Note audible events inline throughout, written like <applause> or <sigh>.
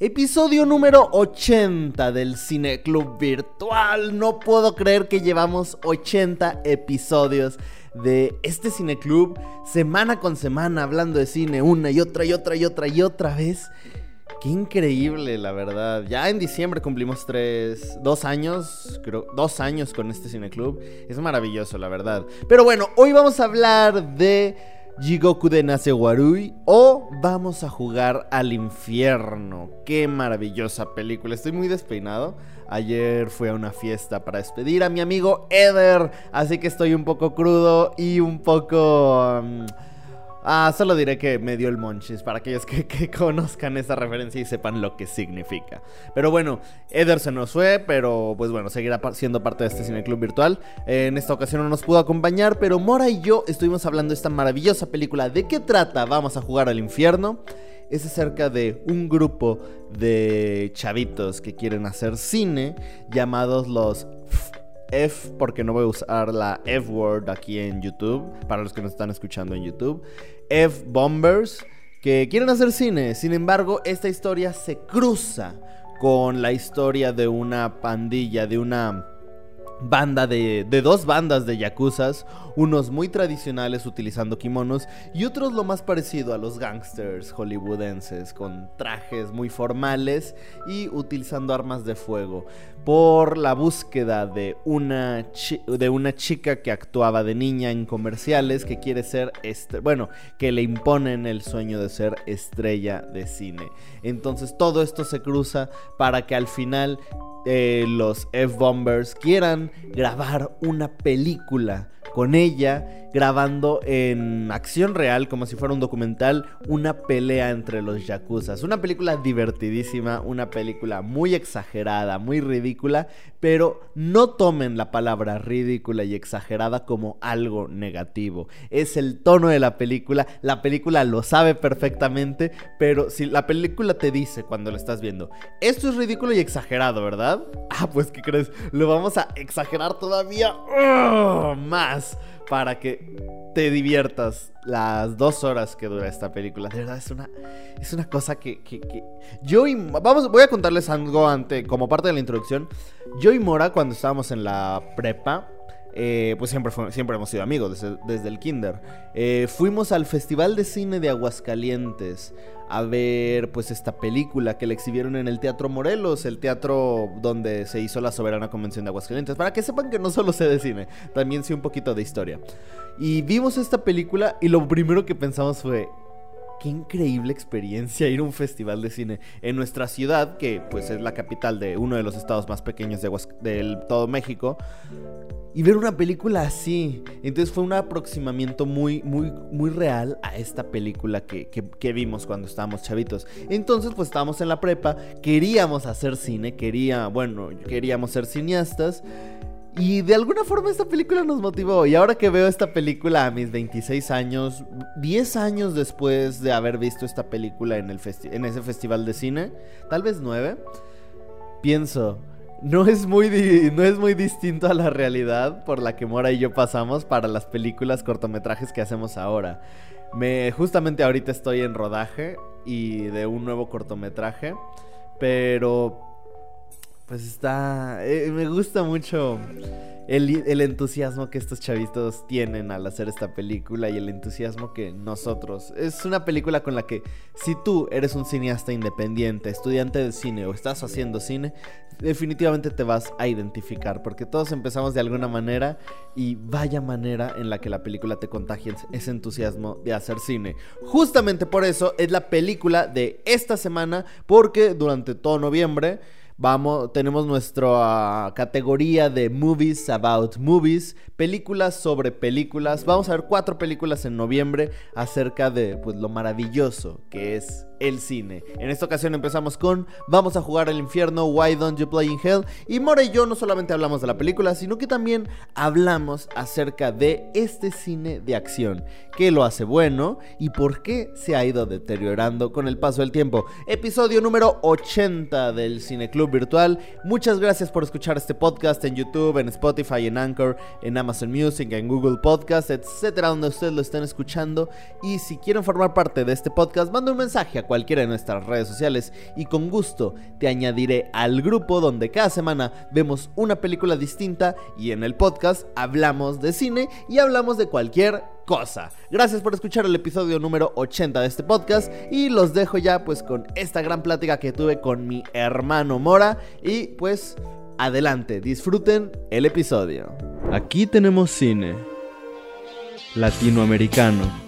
Episodio número 80 del Cine Club Virtual. No puedo creer que llevamos 80 episodios de este Cine Club, semana con semana, hablando de cine una y otra y otra y otra y otra vez. Qué increíble, la verdad. Ya en diciembre cumplimos tres, dos años, creo, dos años con este Cine Club. Es maravilloso, la verdad. Pero bueno, hoy vamos a hablar de Jigoku de Nasewarui o Vamos a jugar al infierno. Qué maravillosa película. Estoy muy despeinado. Ayer fui a una fiesta para despedir a mi amigo Eder, así que estoy un poco crudo y un poco... Um, Ah, solo diré que me dio el monchis para aquellos que, <laughs> conozcan esa referencia y sepan lo que significa. Pero bueno, Eder se nos fue, pero pues bueno, seguirá siendo parte de este Cine Club virtual. En esta ocasión no nos pudo acompañar, pero Mora y yo estuvimos hablando de esta maravillosa película. ¿De qué trata? Vamos a jugar al infierno. Es acerca de un grupo de chavitos que quieren hacer cine llamados los F, porque no voy a usar la F word aquí en YouTube, para los que nos están escuchando en YouTube. F Bombers, que quieren hacer cine. Sin embargo, esta historia se cruza con la historia de una pandilla, de una banda de, de, dos bandas de yakuzas, unos muy tradicionales utilizando kimonos y otros lo más parecido a los gangsters hollywoodenses con trajes muy formales y utilizando armas de fuego por la búsqueda de una, de una chica que actuaba de niña en comerciales que quiere ser, bueno, que le imponen el sueño de ser estrella de cine. Entonces todo esto se cruza para que al final eh, los F-Bombers quieran grabar una película con ella grabando en acción real, como si fuera un documental, una pelea entre los yakuzas. Una película divertidísima, una película muy exagerada, muy ridícula, pero no tomen la palabra ridícula y exagerada como algo negativo. Es el tono de la película, la película lo sabe perfectamente, pero si la película te dice cuando lo estás viendo, esto es ridículo y exagerado, ¿verdad? <laughs> Ah, pues ¿qué crees? Lo vamos a exagerar todavía ¡oh! más para que te diviertas las dos horas que dura esta película. De verdad, es una, es una cosa que, Yo y... Vamos, voy a contarles algo ante, como parte de la introducción. Yo y Mora, cuando estábamos en la prepa, eh, pues siempre, siempre hemos sido amigos desde, el kinder. Eh, fuimos al Festival de Cine de Aguascalientes a ver pues esta película que le exhibieron en el Teatro Morelos, el teatro donde se hizo la soberana convención de Aguascalientes, para que sepan que no solo sé de cine, también sé un poquito de historia. Y vimos esta película y lo primero que pensamos fue, qué increíble experiencia ir a un festival de cine en nuestra ciudad, que pues es la capital de uno de los estados más pequeños de todo México, y ver una película así. Entonces fue un aproximamiento muy, muy, muy real a esta película que, que, vimos cuando estábamos chavitos. Entonces pues estábamos en la prepa, queríamos hacer cine, quería, bueno, queríamos ser cineastas. Y de alguna forma esta película nos motivó. Y ahora que veo esta película a mis 26 años, 10 años después de haber visto esta película en, el en ese festival de cine, tal vez 9, pienso, no es, muy no es muy distinto a la realidad por la que Mora y yo pasamos para las películas cortometrajes que hacemos ahora. Me, justamente ahorita estoy en rodaje y de un nuevo cortometraje, pero pues está. Eh, me gusta mucho el, entusiasmo que estos chavitos tienen al hacer esta película y el entusiasmo que nosotros. Es una película con la que, si tú eres un cineasta independiente, estudiante de cine o estás haciendo cine, definitivamente te vas a identificar, porque todos empezamos de alguna manera y vaya manera en la que la película te contagia ese entusiasmo de hacer cine. Justamente por eso es la película de esta semana, porque durante todo noviembre Vamos, tenemos nuestra categoría de Movies About Movies, películas sobre películas. Vamos a ver cuatro películas en noviembre acerca de pues, lo maravilloso que es el cine. En esta ocasión empezamos con Vamos a jugar al infierno, Why Don't You Play in Hell. Y Mora y yo no solamente hablamos de la película, sino que también hablamos acerca de este cine de acción. ¿Qué lo hace bueno y por qué se ha ido deteriorando con el paso del tiempo? Episodio número 80 del Cine Club Virtual. Muchas gracias por escuchar este podcast en YouTube, en Spotify, en Anchor, en Amazon Music, en Google Podcast, etcétera, donde ustedes lo estén escuchando. Y si quieren formar parte de este podcast, manda un mensaje a cualquiera de nuestras redes sociales y con gusto te añadiré al grupo donde cada semana vemos una película distinta y en el podcast hablamos de cine y hablamos de cualquier cosa. Gracias por escuchar el episodio número 80 de este podcast y los dejo ya pues con esta gran plática que tuve con mi hermano Mora y pues adelante, disfruten el episodio. Aquí tenemos cine latinoamericano.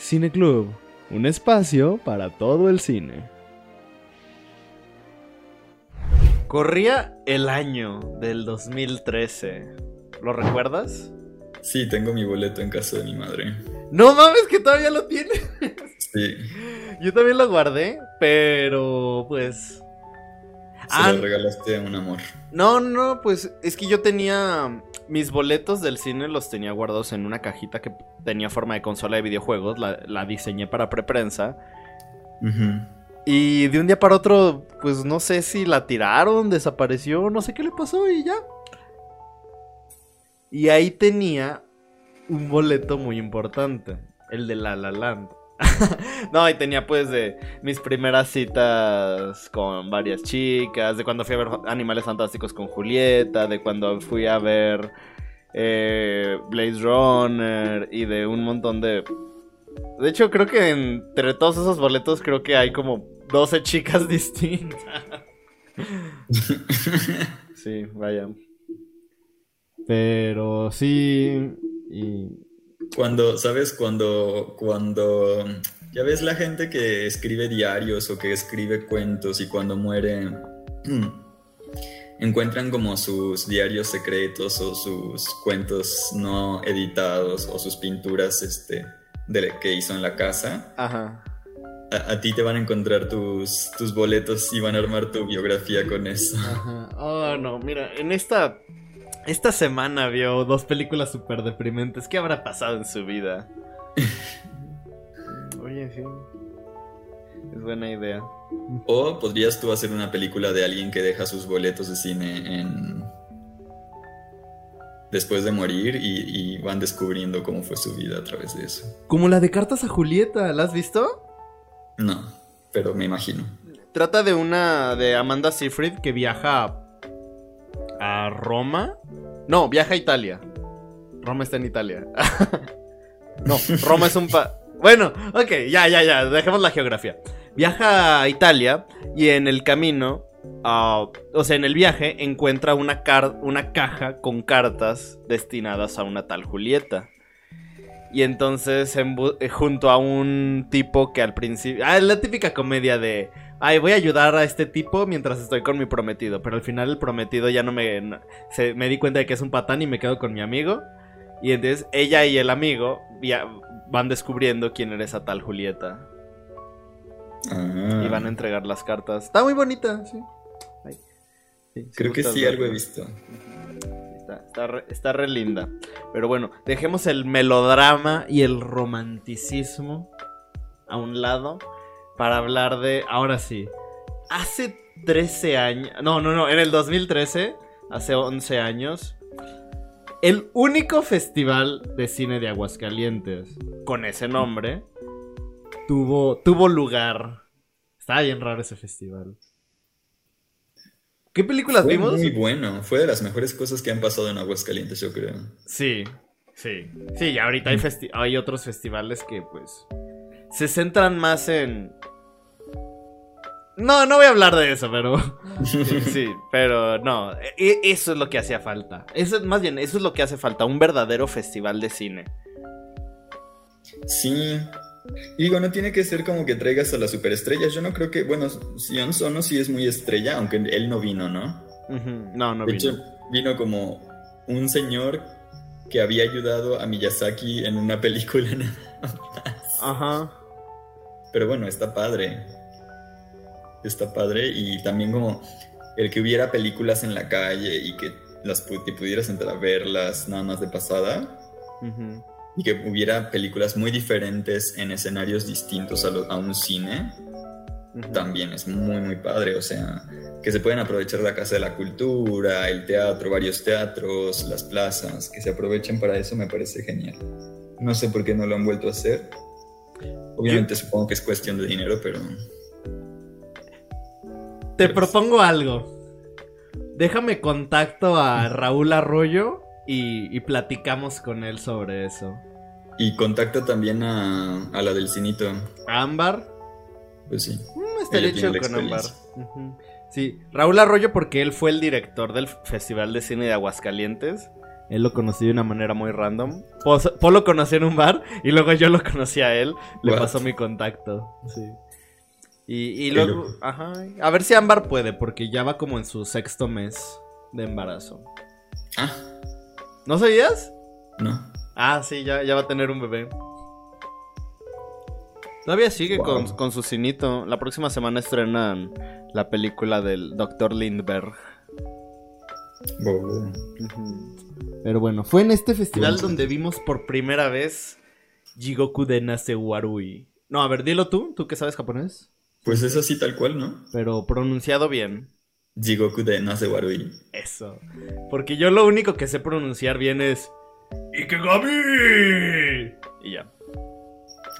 Cine Club, un espacio para todo el cine. Corría el año del 2013. ¿Lo recuerdas? Sí, tengo mi boleto en casa de mi madre. No mames, que todavía lo tiene. Sí. Yo también lo guardé, pero pues. Se Ah, lo regalaste a un amor. No, no, pues es que yo tenía mis boletos del cine los tenía guardados en una cajita que tenía forma de consola de videojuegos, la, la diseñé para preprensa y de un día para otro, pues no sé si la tiraron, desapareció, no sé qué le pasó y ya. Y ahí tenía un boleto muy importante, el de La La Land. <laughs> no, y tenía pues de mis primeras citas con varias chicas, de cuando fui a ver Animales Fantásticos con Julieta, de cuando fui a ver eh, Blaze Runner y de un montón de... De hecho, creo que entre todos esos boletos creo que hay como 12 chicas <laughs> distintas. <laughs> sí, vaya. Pero sí... Y... Cuando, ¿sabes? Cuando, cuando, ya ves la gente que escribe diarios o que escribe cuentos y cuando muere, <clears throat> encuentran como sus diarios secretos o sus cuentos no editados o sus pinturas, este, de, que hizo en la casa. Ajá. A, a ti te van a encontrar tus, tus boletos y van a armar tu biografía con eso. Ajá. Oh, no, mira, en esta. Esta semana vio dos películas súper deprimentes. ¿Qué habrá pasado en su vida? <laughs> Oye, sí. Es buena idea. O podrías tú hacer una película de alguien que deja sus boletos de cine en después de morir y, y van descubriendo cómo fue su vida a través de eso. Como la de Cartas a Julieta, ¿la has visto? No, pero me imagino. Trata de una. de Amanda Seyfried que viaja a. Roma. No, viaja a Italia. Roma está en Italia. <laughs> no, Roma es un pa. Bueno, ok, ya, ya, ya. Dejemos la geografía. Viaja a Italia y en el camino. ah, o sea, en el viaje encuentra una, car- una caja con cartas destinadas a una tal Julieta. Y entonces, junto a un tipo que al principio. Ah, es la típica comedia de. Ay, voy a ayudar a este tipo mientras estoy con mi prometido. Pero al final el prometido ya no me. no- se, me di cuenta de que es un patán y me quedo con mi amigo. Y entonces ella y el amigo via- van descubriendo quién era esa tal Julieta. Ah, Y van a entregar las cartas. Está muy bonita, sí. Ay, sí, sí creo que sí, algo he visto. Está, está re, está re linda. Pero bueno, dejemos el melodrama y el romanticismo a un lado para hablar de. Ahora sí. Hace 13 años. No, no, no. En el 2013, hace 11 años. El único festival de cine de Aguascalientes con ese nombre tuvo, tuvo lugar. Estaba bien raro ese festival. ¿Qué películas Fue vimos? muy bueno, fue de las mejores cosas que han pasado en Aguascalientes, yo creo. Sí, sí. Sí, y ahorita hay, festi- hay otros festivales que pues se centran más en... No, no voy a hablar de eso, pero... <laughs> Sí, pero no, e- eso es lo que hacía falta. Eso es, más bien, eso es lo que hace falta, un verdadero festival de cine. Sí. Y digo, no tiene que ser como que traigas a las superestrellas. Yo no creo que, bueno, Sion Sono sí es muy estrella, aunque él no vino, ¿no? Ujú, No, no De vino. hecho, vino como un señor que había ayudado a Miyazaki en una película <laughs> Ajá. Pero bueno, está padre. Está padre y también como el que hubiera películas en la calle y que las pudieras entrar a verlas nada más de pasada. Y que hubiera películas muy diferentes en escenarios distintos a, un cine. También es muy, muy padre. O sea, que se pueden aprovechar la Casa de la Cultura, el teatro, varios teatros, las plazas, que se aprovechen para eso me parece genial. No sé por qué no lo han vuelto a hacer. Obviamente supongo que es cuestión de dinero, pero... Te propongo algo. Déjame contacto a Raúl Arroyo y, platicamos con él sobre eso. Y contacto también a, la del cinito. Ámbar? Pues sí. Mm, estaría hecho con Ámbar. Sí, Raúl Arroyo porque él fue el director del Festival de Cine de Aguascalientes. Él lo conocí de una manera muy random. Paul lo conocí en un bar y luego yo lo conocí a él. Le pasó mi contacto. Sí. Y, luego, ajá. A ver si Ámbar puede, porque ya va como en su sexto mes de embarazo. Ah. ¿No sabías? No. Ah, sí, ya, ya va a tener un bebé. Todavía sigue con, con, su cinito. La próxima semana estrenan la película del Dr. Lindbergh. Pero bueno, fue en este festival donde vimos por primera vez Jigoku de Nasewarui. No, a ver, dilo tú, tú que sabes japonés. Pues es así tal cual, ¿no? Pero pronunciado bien. Jigoku de Nasewarui. Eso. Porque yo lo único que sé pronunciar bien es Ikegami. Y ya.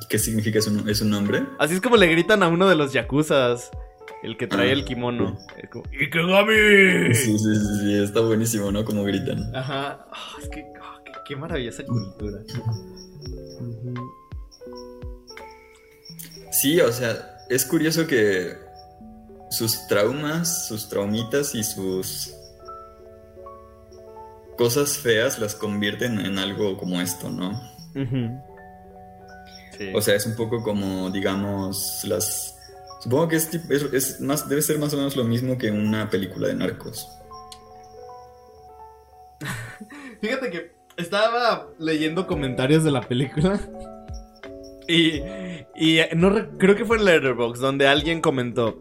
¿Qué significa? ¿Es un, ¿Es un nombre? Así es como le gritan a uno de los yakuzas. El que trae el kimono. ¡Ikegami! Sí, sí, sí, está buenísimo, ¿no? Como gritan. Ajá. Ah, es que, ah, qué, maravillosa cultura. Sí, o sea, es curioso que sus traumas, sus traumitas y sus cosas feas las convierten en algo como esto, ¿no? O sea, es un poco como, digamos, las Supongo que es, más, debe ser más o menos lo mismo que una película de narcos. <laughs> Fíjate que estaba leyendo comentarios de la película. <laughs> Y, y no creo que fue en Letterboxd donde alguien comentó.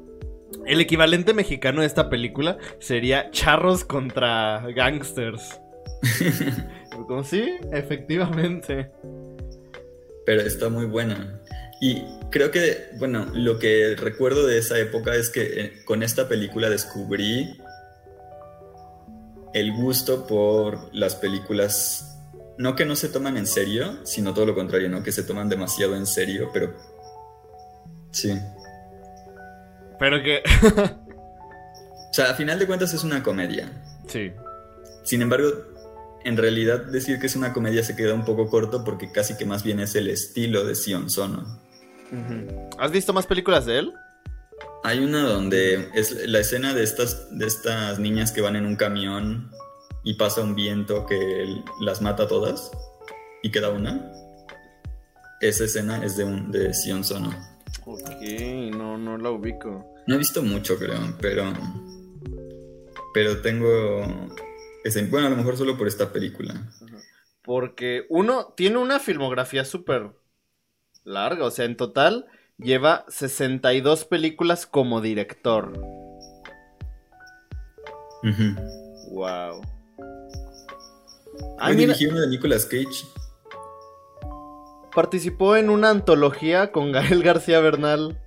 El equivalente mexicano de esta película sería charros contra gangsters. <laughs> Como sí, efectivamente. Pero está muy buena. Y creo que, bueno, lo que recuerdo de esa época es que eh, con esta película descubrí el gusto por las películas, no que no se toman en serio, sino todo lo contrario, ¿no? Que se toman demasiado en serio, pero... Sí. Pero que... <laughs> o sea, a final de cuentas es una comedia. Sí. Sin embargo, en realidad decir que es una comedia se queda un poco corto porque casi que más bien es el estilo de Sion Sono. ¿Has visto más películas de él? Hay una donde es la escena de estas, de estas niñas que van en un camión y pasa un viento que las mata todas y queda una. Esa escena es de, un, de Sion Sono. Ok, no, no la ubico. No he visto mucho, creo, pero. Pero tengo. Bueno, a lo mejor solo por esta película. Porque uno tiene una filmografía súper larga, o sea, en total lleva 62 películas como director. Wow. Ah, dirigió una de Nicolas Cage. Participó en una antología con Gael García Bernal.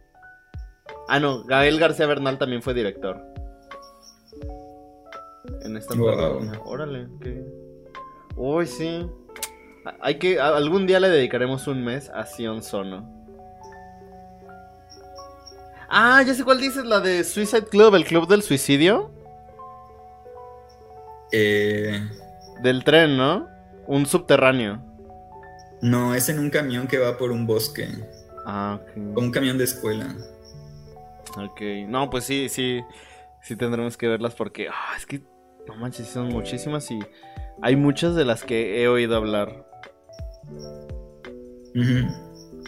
Ah, no, Gael García Bernal también fue director. En esta wow. Órale, ¿qué? Uy, sí. Hay que. Algún día le dedicaremos un mes a Sion Sono. Ah, ya sé cuál dices, la de Suicide Club, el club del suicidio. Eh... Del tren, ¿no? Un subterráneo. No, es en un camión que va por un bosque. Ah, ok. Un camión de escuela. Ok. No, pues sí, sí. Sí tendremos que verlas porque. Ah, es que. No manches, son muchísimas y. Hay muchas de las que he oído hablar.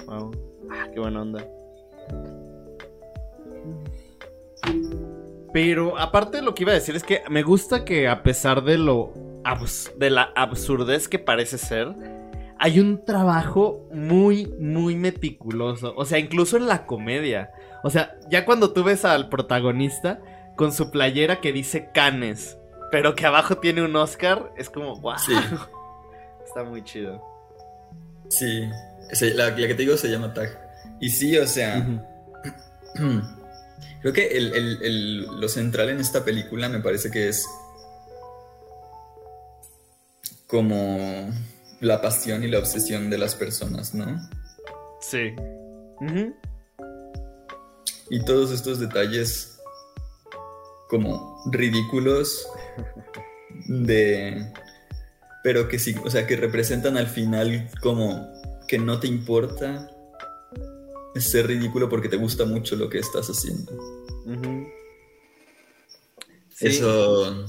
Wow. Ah, qué buena onda. Pero aparte lo que iba a decir es que me gusta que a pesar de lo de la absurdez que parece ser, hay un trabajo muy, muy meticuloso. O sea, incluso en la comedia. O sea, ya cuando tú ves al protagonista con su playera que dice Canes, pero que abajo tiene un Oscar, es como, wow. <laughs> Está muy chido. Sí, la, que te digo se llama Tag. Y sí, o sea, <clears throat> creo que lo central en esta película me parece que es como la pasión y la obsesión de las personas, ¿no? Sí. Y todos estos detalles como ridículos de... Pero que sí, o sea, que representan al final como que no te importa ser ridículo porque te gusta mucho lo que estás haciendo. Eso...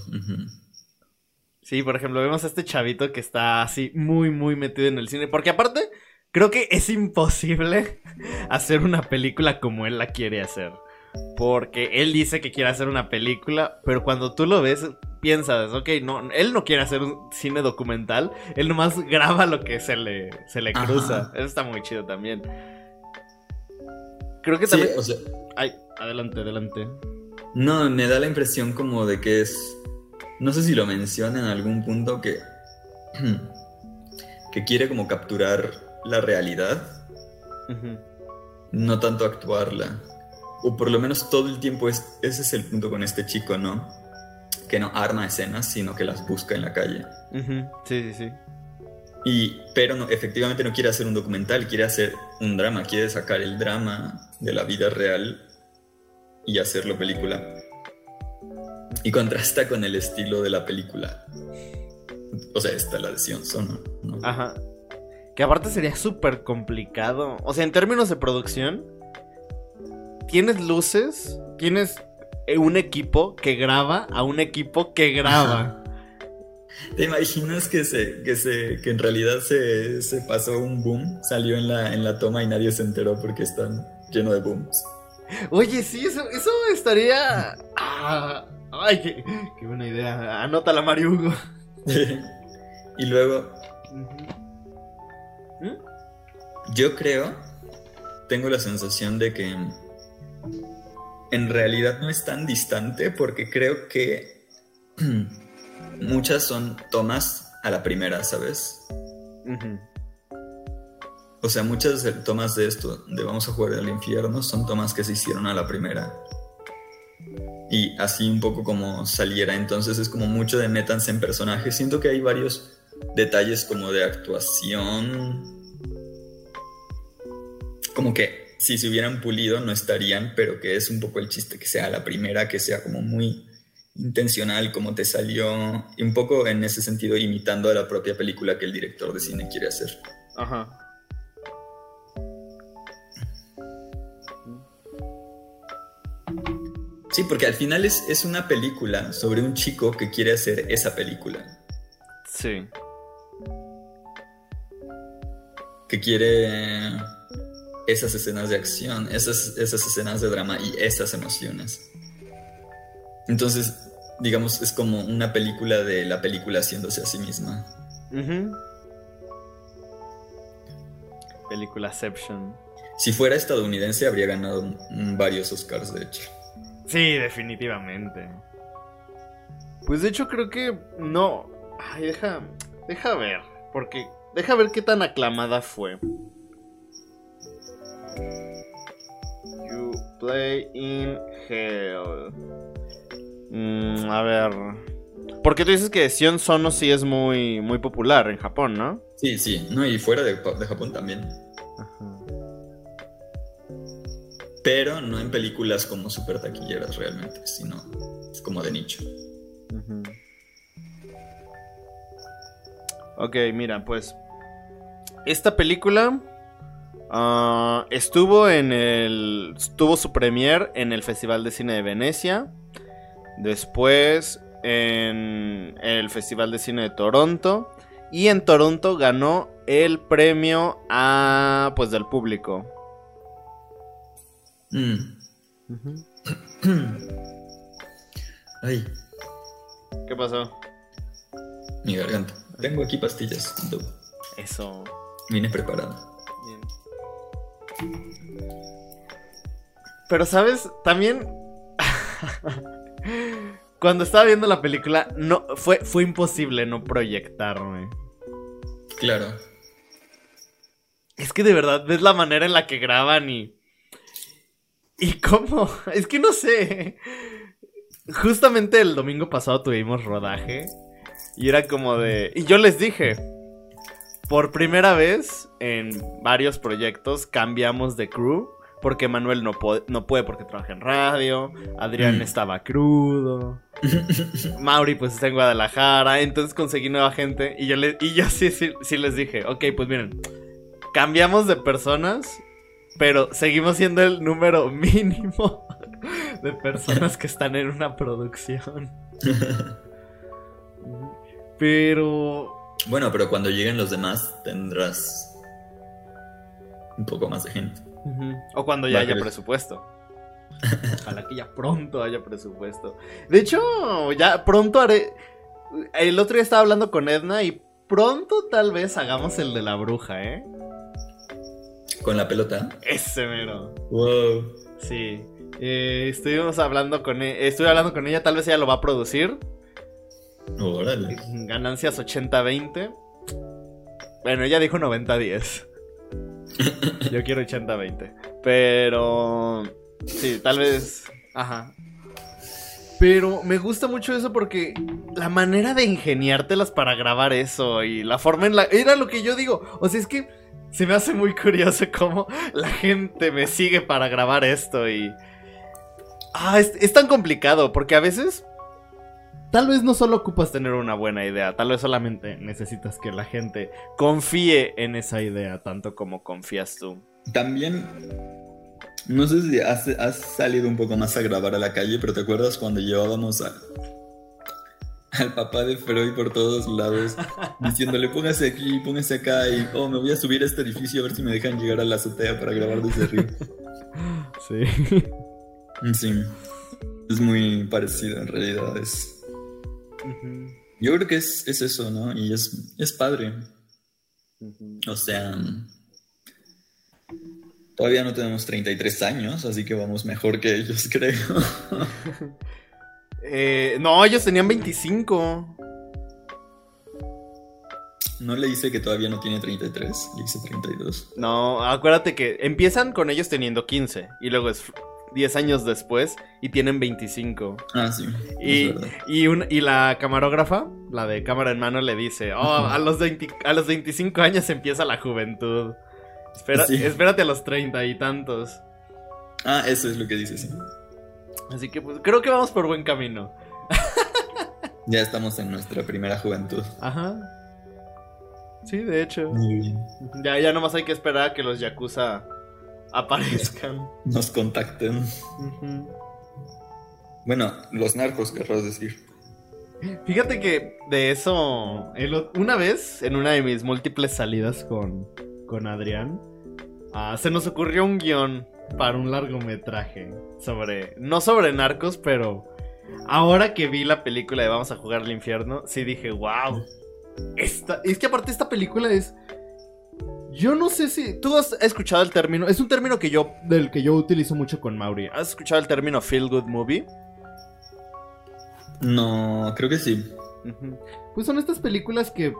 Sí, por ejemplo, vemos a este chavito que está así muy, muy metido en el cine. Porque aparte, creo que es imposible <laughs> hacer una película como él la quiere hacer. Porque él dice que quiere hacer una película, pero cuando tú lo ves, piensas, ok, no, él no quiere hacer un cine documental, él nomás <laughs> graba lo que se le, se le cruza. Eso está muy chido también. Creo que también... Ay, adelante, adelante. No, me da la impresión como de que es no sé si lo menciona en algún punto que, <clears throat> que quiere como capturar la realidad, no tanto actuarla. O por lo menos todo el tiempo es, ese es el punto con este chico, ¿no? Que no arma escenas, sino que las busca en la calle. Sí, sí, sí. Y, pero no, efectivamente no quiere hacer un documental, quiere hacer un drama, quiere sacar el drama de la vida real y hacerlo película. Y contrasta con el estilo de la película. O sea, está la de Sion ¿no? Ajá. Que aparte sería súper complicado. O sea, en términos de producción, tienes luces, tienes un equipo que graba a un equipo que graba. ¿Te imaginas que se, que se, que en realidad se, se, pasó un boom, salió en la, en la toma y nadie se enteró porque están lleno de booms? Oye, sí, eso, eso estaría. Ah, Ay, qué, buena idea. Anótala, Mario Hugo. <laughs> y luego. ¿Mm? Yo creo. Tengo la sensación de que. En realidad no es tan distante porque creo que. <clears throat> muchas son tomas a la primera, ¿sabes? O sea, muchas tomas de esto, de Vamos a jugar al infierno, son tomas que se hicieron a la primera y así un poco como saliera. Entonces es como mucho de métanse en personajes. Siento que hay varios detalles como de actuación. Como que si se hubieran pulido no estarían, pero que es un poco el chiste que sea la primera, que sea como muy intencional como te salió y un poco en ese sentido imitando a la propia película que el director de cine quiere hacer. Ajá. Sí, porque al final es, es una película sobre un chico que quiere hacer esa película. Sí. Que quiere esas escenas de acción, esas, esas escenas de drama y esas emociones. Entonces, digamos, es como una película de la película haciéndose a sí misma. Películaception. Si fuera estadounidense habría ganado varios Oscars, de hecho. Sí, definitivamente. Pues de hecho creo que no. Ay, deja, deja ver, porque deja ver qué tan aclamada fue. You play in hell. Mm, a ver. Porque tú dices que Sion Sono sí es muy, muy popular en Japón, ¿no? Sí, sí, no, y fuera de, de Japón también. Ajá pero no en películas como super taquilleras realmente, sino es como de nicho. Ok, mira, pues esta película ah, estuvo en el tuvo su premier en el Festival de Cine de Venecia, después en el Festival de Cine de Toronto y en Toronto ganó el premio a pues del público Mm. Ay. ¿Qué pasó? Mi garganta. Tengo aquí pastillas. Eso. Vine preparado. Pero, ¿sabes? También. <laughs> Cuando estaba viendo la película, no, fue, fue imposible no proyectarme. Claro. Es que de verdad ves la manera en la que graban y. ¿Y cómo? <laughs> Es que no sé. Justamente el domingo pasado tuvimos rodaje. Y era como de. Y yo les dije. Por primera vez en varios proyectos cambiamos de crew. Porque Manuel no, no puede porque trabaja en radio. Adrián mm. estaba crudo. <laughs> Mauri pues está en Guadalajara. Entonces conseguí nueva gente. Y yo, le, y yo sí, sí, sí les dije. Ok, pues miren cambiamos de personas, pero seguimos siendo el número <laughs> mínimo de personas que están en una producción. <laughs> pero... Bueno, pero cuando lleguen los demás tendrás un poco más de gente. O cuando ya haya presupuesto. <laughs> Ojalá que ya pronto haya presupuesto. De hecho, ya pronto haré... El otro día estaba hablando con Edna y pronto tal vez hagamos el de la bruja, ¿eh? ¿Con la pelota? Ese mero. Wow. Sí. Eh, estuvimos hablando con e estuve hablando con ella, tal vez ella lo va a producir. Órale. Ganancias 80-20. Bueno, ella dijo 90-10. <laughs> Yo quiero 80-20. Pero... Sí, tal vez... Ajá. Pero me gusta mucho eso porque la manera de ingeniártelas para grabar eso y la forma en la... Era lo que yo digo. O sea, es que se me hace muy curioso cómo la gente me sigue para grabar esto y... Ah, es, tan complicado porque a veces... Tal vez no solo ocupas tener una buena idea, tal vez solamente necesitas que la gente confíe en esa idea tanto como confías tú. También no sé si has, has, salido un poco más a grabar a la calle, pero ¿te acuerdas cuando llevábamos a, al papá de Freud por todos lados, diciéndole póngase aquí, póngase acá y oh, me voy a subir a este edificio a ver si me dejan llegar a la azotea para grabar desde arriba. <laughs> Sí. Sí. Es muy parecido en realidad. Es... Yo creo que es, eso, ¿no? Y es, es padre. O sea, todavía no tenemos 33 años, así que vamos mejor que ellos, <laughs> creo. <laughs> Eh, no, ellos tenían 25. No le dice que todavía no tiene 33, le dice 32. No, acuérdate que empiezan con ellos teniendo 15 y luego es 10 años después y tienen 25. Ah, sí. Y, y, la camarógrafa, la de cámara en mano, le dice, oh, a los, a los 25 años empieza la juventud. Espérate a los 30 y tantos. Ah, eso es lo que dice, sí. Así que pues creo que vamos por buen camino. <laughs> ya estamos en nuestra primera juventud. Ajá. Sí, de hecho. Muy bien. Ya, ya nomás hay que esperar a que los Yakuza aparezcan. Nos contacten. Bueno, los narcos, querrás decir. Fíjate que de eso, una vez, en una de mis múltiples salidas con, con Adrián, ah, se nos ocurrió un guion para un largometraje sobre, no sobre narcos, pero ahora que vi la película de Vamos a jugar al infierno, sí dije, wow. Esta, es que aparte esta película es... Yo no sé si tú has escuchado el término, es un término que yo del que yo utilizo mucho con Mauri. ¿Has escuchado el término feel good movie? No, creo que sí. Pues son estas películas que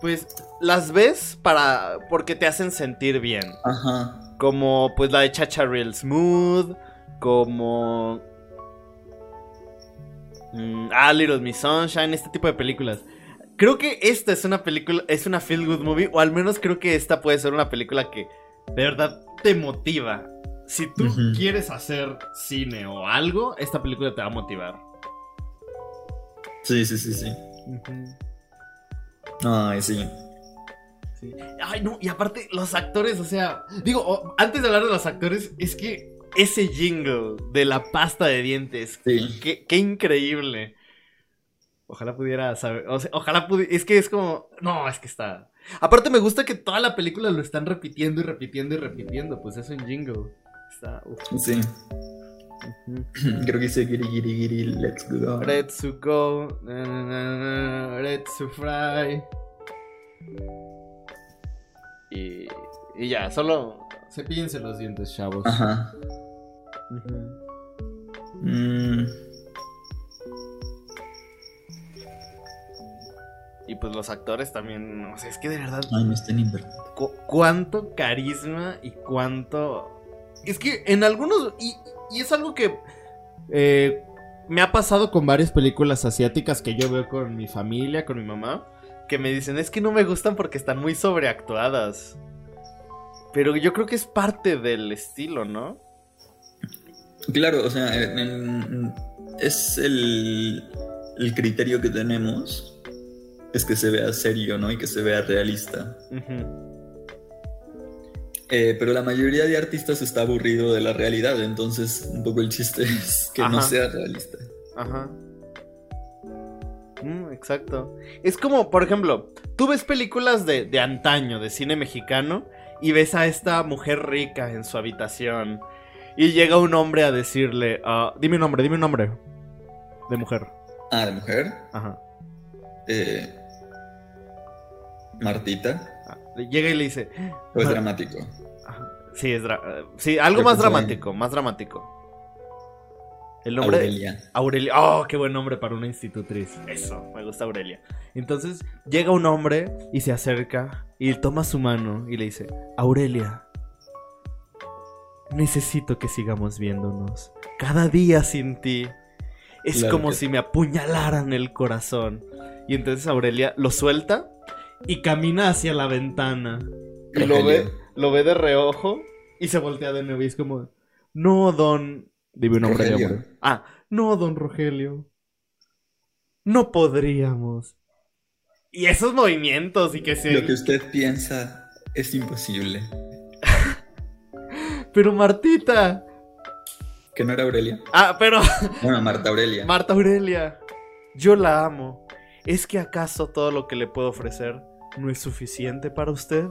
pues las ves para porque te hacen sentir bien. Ajá. Como pues la de Chacha Real Smooth, como mm, Ah, Little Miss Sunshine, este tipo de películas. Creo que esta es una película, es una feel good movie, o al menos creo que esta puede ser una película que de verdad te motiva. Si tú quieres hacer cine o algo, esta película te va a motivar. Sí, sí, sí, sí. Ay, sí. Ay, no, y aparte, los actores, o sea, digo, antes de hablar de los actores, es que ese jingle de la pasta de dientes, qué, increíble. Ojalá pudiera saber, o sea, ojalá pudiera, es que es como, no, es que está. Aparte me gusta que toda la película lo están repitiendo y repitiendo y repitiendo, pues eso en jingle. Está, Sí. <clears throat> Creo que dice giri giri giri, let's go. Let's go, na, na, na, na, let's fry. Y, y ya, solo cepillense los dientes, chavos. Ajá. Mm, Y pues los actores también, o sea, es que de verdad, Ay, me están invirtiendo. cu- cuánto carisma y cuánto... Es que en algunos... Y, y es algo que eh, me ha pasado con varias películas asiáticas que yo veo con mi familia, con mi mamá, que me dicen, es que no me gustan porque están muy sobreactuadas. Pero yo creo que es parte del estilo, ¿no? Claro, o sea, en- en- es el, el criterio que tenemos. Es que se vea serio, ¿no? Y que se vea realista. Eh, pero la mayoría de artistas está aburrido de la realidad, entonces un poco el chiste <laughs> es que no sea realista. Ajá. Mm, exacto. Es como, por ejemplo, tú ves películas de, de antaño, de cine mexicano, y ves a esta mujer rica en su habitación. Y llega un hombre a decirle, ah, dime un nombre, dime un nombre. De mujer. Ah, de mujer. Ajá. eh, Martita. Ah, Llega y le dice, O es Mar- dramático. ajá, sí, es dra- sí, algo Creo más dramático, más dramático. El nombre Aurelia. Aurelia. Oh, qué buen nombre para una institutriz. Eso, me gusta Aurelia. Entonces llega un hombre y se acerca y toma su mano y le dice, Aurelia, necesito que sigamos viéndonos. Cada día sin ti es Claro como que- si me apuñalaran el corazón. Y entonces Aurelia lo suelta y camina hacia la ventana. Y lo ve, lo ve de reojo y se voltea de nuevo y es como, no, don... Dime un nombre de hombre. Ah, no, don Rogelio. No podríamos. Y esos movimientos y que se... Lo que usted piensa es imposible. <laughs> Pero Martita. ¿Que no era Aurelia? Ah, pero <laughs> Bueno, Marta Aurelia. Marta Aurelia. Yo la amo. ¿Es que acaso todo lo que le puedo ofrecer no es suficiente para usted?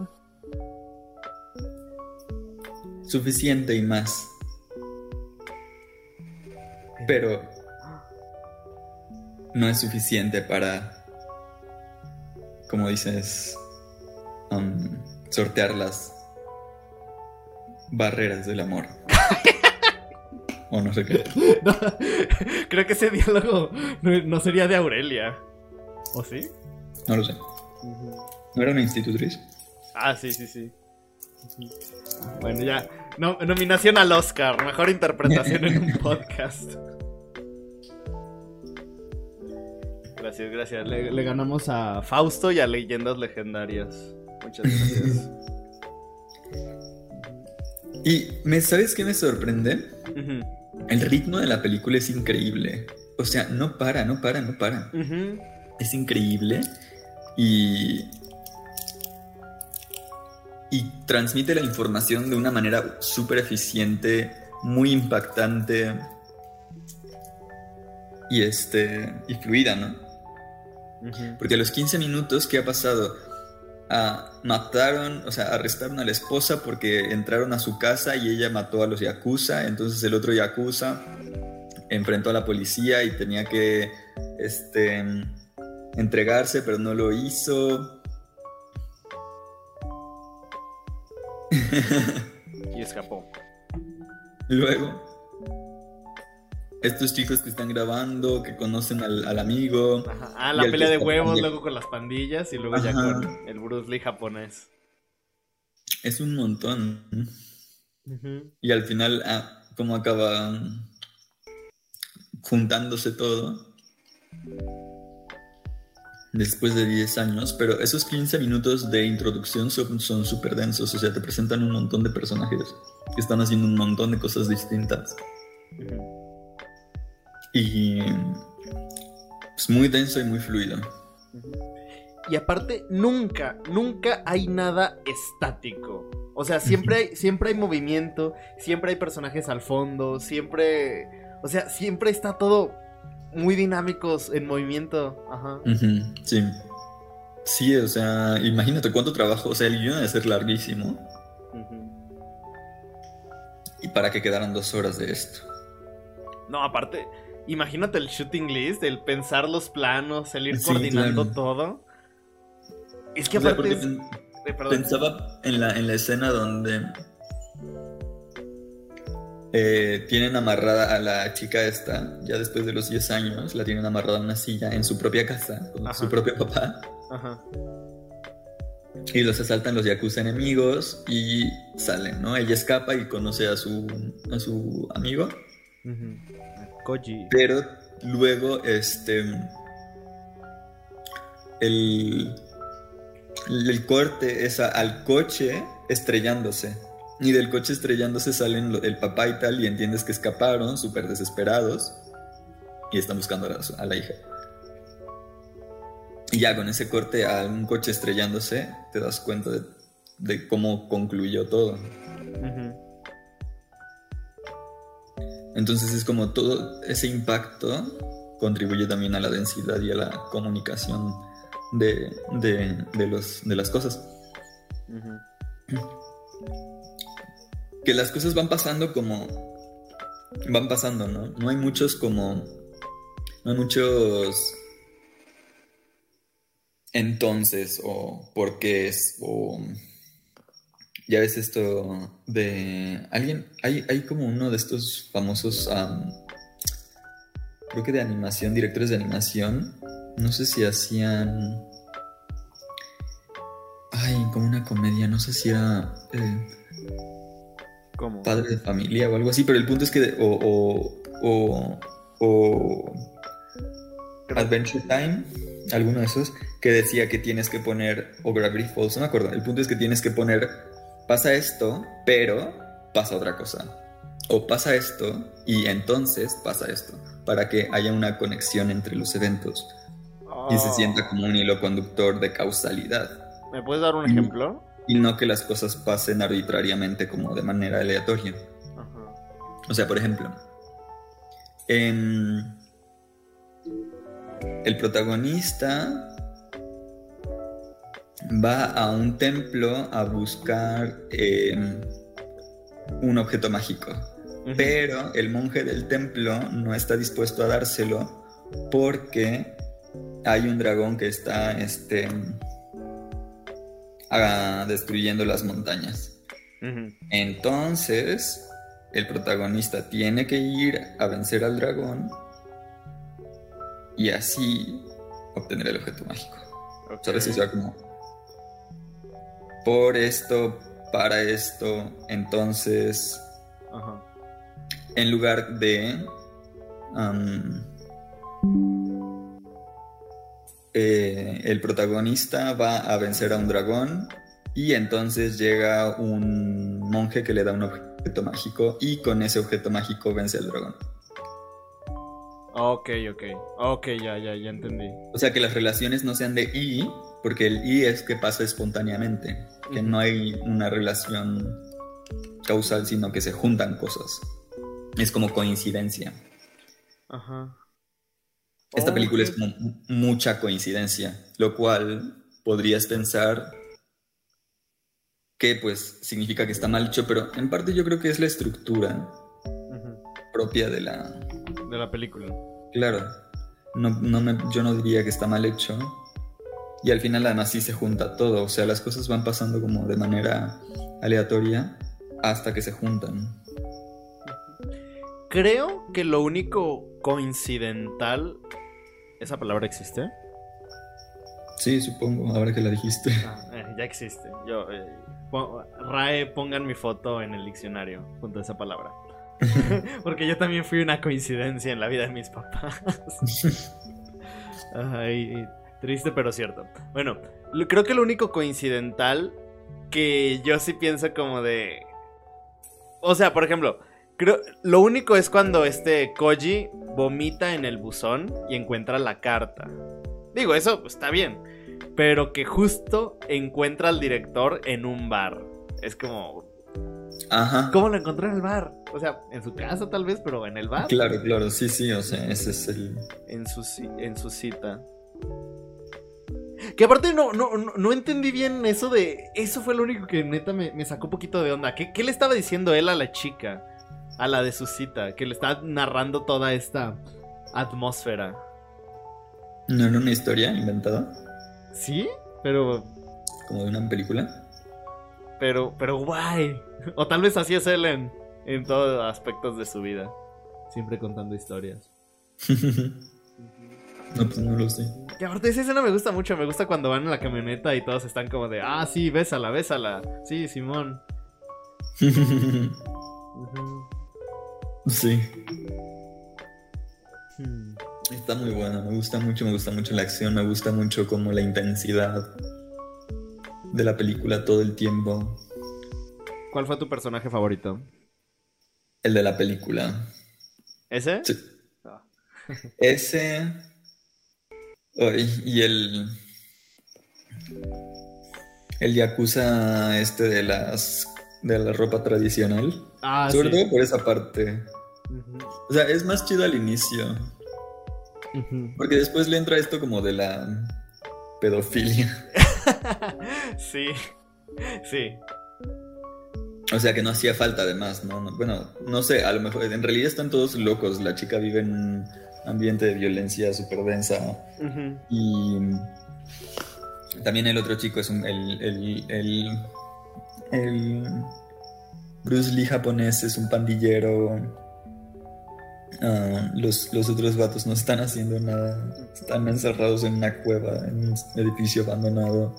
Suficiente y más. Pero no es suficiente para, como dices, um, sortear las barreras del amor. <laughs> o no sé qué. No, creo que ese diálogo no, no sería de Aurelia. ¿O sí? No lo sé. ¿No era una institutriz? Ah, sí, sí, sí. Bueno, ya. No- nominación al Oscar. Mejor interpretación en un <laughs> podcast. Gracias, gracias. Le, le ganamos a Fausto y a Leyendas Legendarias. Muchas gracias. <laughs> Y me, ¿sabes qué me sorprende? El ritmo de la película es increíble. O sea, no para, no para, no para. es increíble y y transmite la información de una manera súper eficiente, muy impactante y este y fluida, ¿no? Porque a los 15 minutos ¿qué ha pasado? Ah, mataron, o sea, arrestaron a la esposa porque entraron a su casa y ella mató a los yakuza, entonces el otro yakuza enfrentó a la policía y tenía que este entregarse, pero no lo hizo. Y escapó. Luego, estos chicos que están grabando, que conocen al, al amigo. Ajá. Ah, la el pelea de huevos, luego con las pandillas y luego ya con el Bruce Lee japonés. Es un montón. Y al final, ah, ¿cómo acaba juntándose todo? Después de 10 años, pero esos 15 minutos de introducción son súper densos, o sea, te presentan un montón de personajes que están haciendo un montón de cosas distintas. Y es muy denso y muy fluido. Y aparte, nunca, nunca hay nada estático. O sea, siempre hay, siempre hay movimiento, siempre hay personajes al fondo, siempre. O sea, siempre está todo muy dinámicos en movimiento. Ajá. Sí. Sí, o sea, imagínate cuánto trabajo, o sea, el guion debe ser larguísimo y para que quedaran dos horas de esto. No, aparte, imagínate el shooting list, el pensar los planos, el ir coordinando todo. Es que aparte. pensaba en la, en la escena donde eh, tienen amarrada a la chica esta, ya después de los 10 años, la tienen amarrada a una silla en su propia casa, con su propio papá. Ajá. Y los asaltan los yakuza enemigos y salen, ¿no? Ella escapa y conoce a su, a su amigo. Koji. Pero luego, este. El, el corte es al coche estrellándose. Y del coche estrellándose salen el papá y tal, y entiendes que escaparon, súper desesperados, y están buscando a la, hija. Y ya con ese corte a un coche estrellándose, te das cuenta de, cómo concluyó todo. Entonces es como todo ese impacto contribuye también a la densidad y a la comunicación de, los, de las cosas <clears throat> que las cosas van pasando como van pasando, ¿no? No hay muchos como no hay muchos entonces o por qué es o ya ves esto de alguien hay, hay como uno de estos famosos creo que de animación directores de animación no sé si hacían ay como una comedia no sé si era eh, padre de familia o algo así, pero el punto es que. O. o, o, Adventure Time, alguno de esos, que decía que tienes que poner. O Gravity Falls, no me acuerdo. El punto es que tienes que poner. Pasa esto, pero pasa otra cosa. O pasa esto y entonces pasa esto. Para que haya una conexión entre los eventos. Y se sienta como un hilo conductor de causalidad. ¿Me puedes dar un ejemplo? Y no que las cosas pasen arbitrariamente como de manera aleatoria. O sea, por ejemplo, el protagonista va a un templo a buscar em, un objeto mágico, pero el monje del templo no está dispuesto a dárselo porque hay un dragón que está este, destruyendo las montañas. Entonces, el protagonista tiene que ir a vencer al dragón y así obtener el objeto mágico. ¿Sabes? O sea, como por esto, para esto, entonces, en lugar de eh, el protagonista va a vencer a un dragón y entonces llega un monje que le da un objeto mágico y con ese objeto mágico vence al dragón. Ok, ok. Ok, ya, ya, ya entendí. O sea que las relaciones no sean de I, porque el I es que pasa espontáneamente, que no hay una relación causal, sino que se juntan cosas. Es como coincidencia. Ajá. Esta oh, película es como mucha coincidencia, lo cual podrías pensar que pues significa que está mal hecho, pero en parte yo creo que es la estructura propia de la... De la película. Claro, no, no yo no diría que está mal hecho. Y al final además sí se junta todo, o sea, las cosas van pasando como de manera aleatoria hasta que se juntan. Creo que lo único coincidental ¿Esa palabra existe? Sí, supongo, ahora que la dijiste. Ah, eh, ya existe. Yo, eh, Rae, pongan mi foto en el diccionario junto a esa palabra. <laughs> Porque yo también fui una coincidencia en la vida de mis papás. <laughs> Ay, triste pero cierto. Bueno, creo que lo único coincidental que yo sí pienso como de... O sea, por ejemplo, Creo, lo único es cuando este Koji vomita en el buzón y encuentra la carta. Digo, eso está bien. Pero que justo encuentra al director en un bar. Es como. Ajá. ¿Cómo lo encontró en el bar? O sea, en su casa tal vez, pero en el bar. Claro, claro, sí, sí, o sea, ese es el. En su, en su cita. Que aparte no, no, no, entendí bien eso de. Eso fue lo único que neta me, sacó un poquito de onda. ¿Qué, ¿Qué, le estaba diciendo él a la chica? A la de su cita, que le está narrando toda esta atmósfera. ¿No era una historia inventada? Sí, pero... ¿Como de una película? Pero, pero guay. <laughs> O tal vez así es él en, todos los aspectos de su vida. Siempre contando historias. <laughs> no, pues no lo sé. Que aparte esa escena me gusta mucho. Me gusta cuando van en la camioneta y todos están como de, ah, sí, bésala, bésala. Sí, Simón. <laughs> Sí. Hmm. Está muy buena, me gusta mucho, me gusta mucho la acción, me gusta mucho como la intensidad de la película todo el tiempo. ¿Cuál fue tu personaje favorito? El de la película. ¿Ese? Sí. Ah. <laughs> Ese. y el. El Yakuza este de las. De la ropa tradicional. Ah, Sobre todo por esa parte. O sea, es más chido al inicio. Porque después le entra esto como de la pedofilia. <laughs> sí, sí. O sea que no hacía falta además, ¿no? Bueno, no sé, a lo mejor en realidad están todos locos. La chica vive en un ambiente de violencia súper densa. Y también el otro chico es un, el, el, el, el Bruce Lee japonés es un pandillero. Ah, los, los, otros vatos no están haciendo nada. Están encerrados en una cueva, en un edificio abandonado.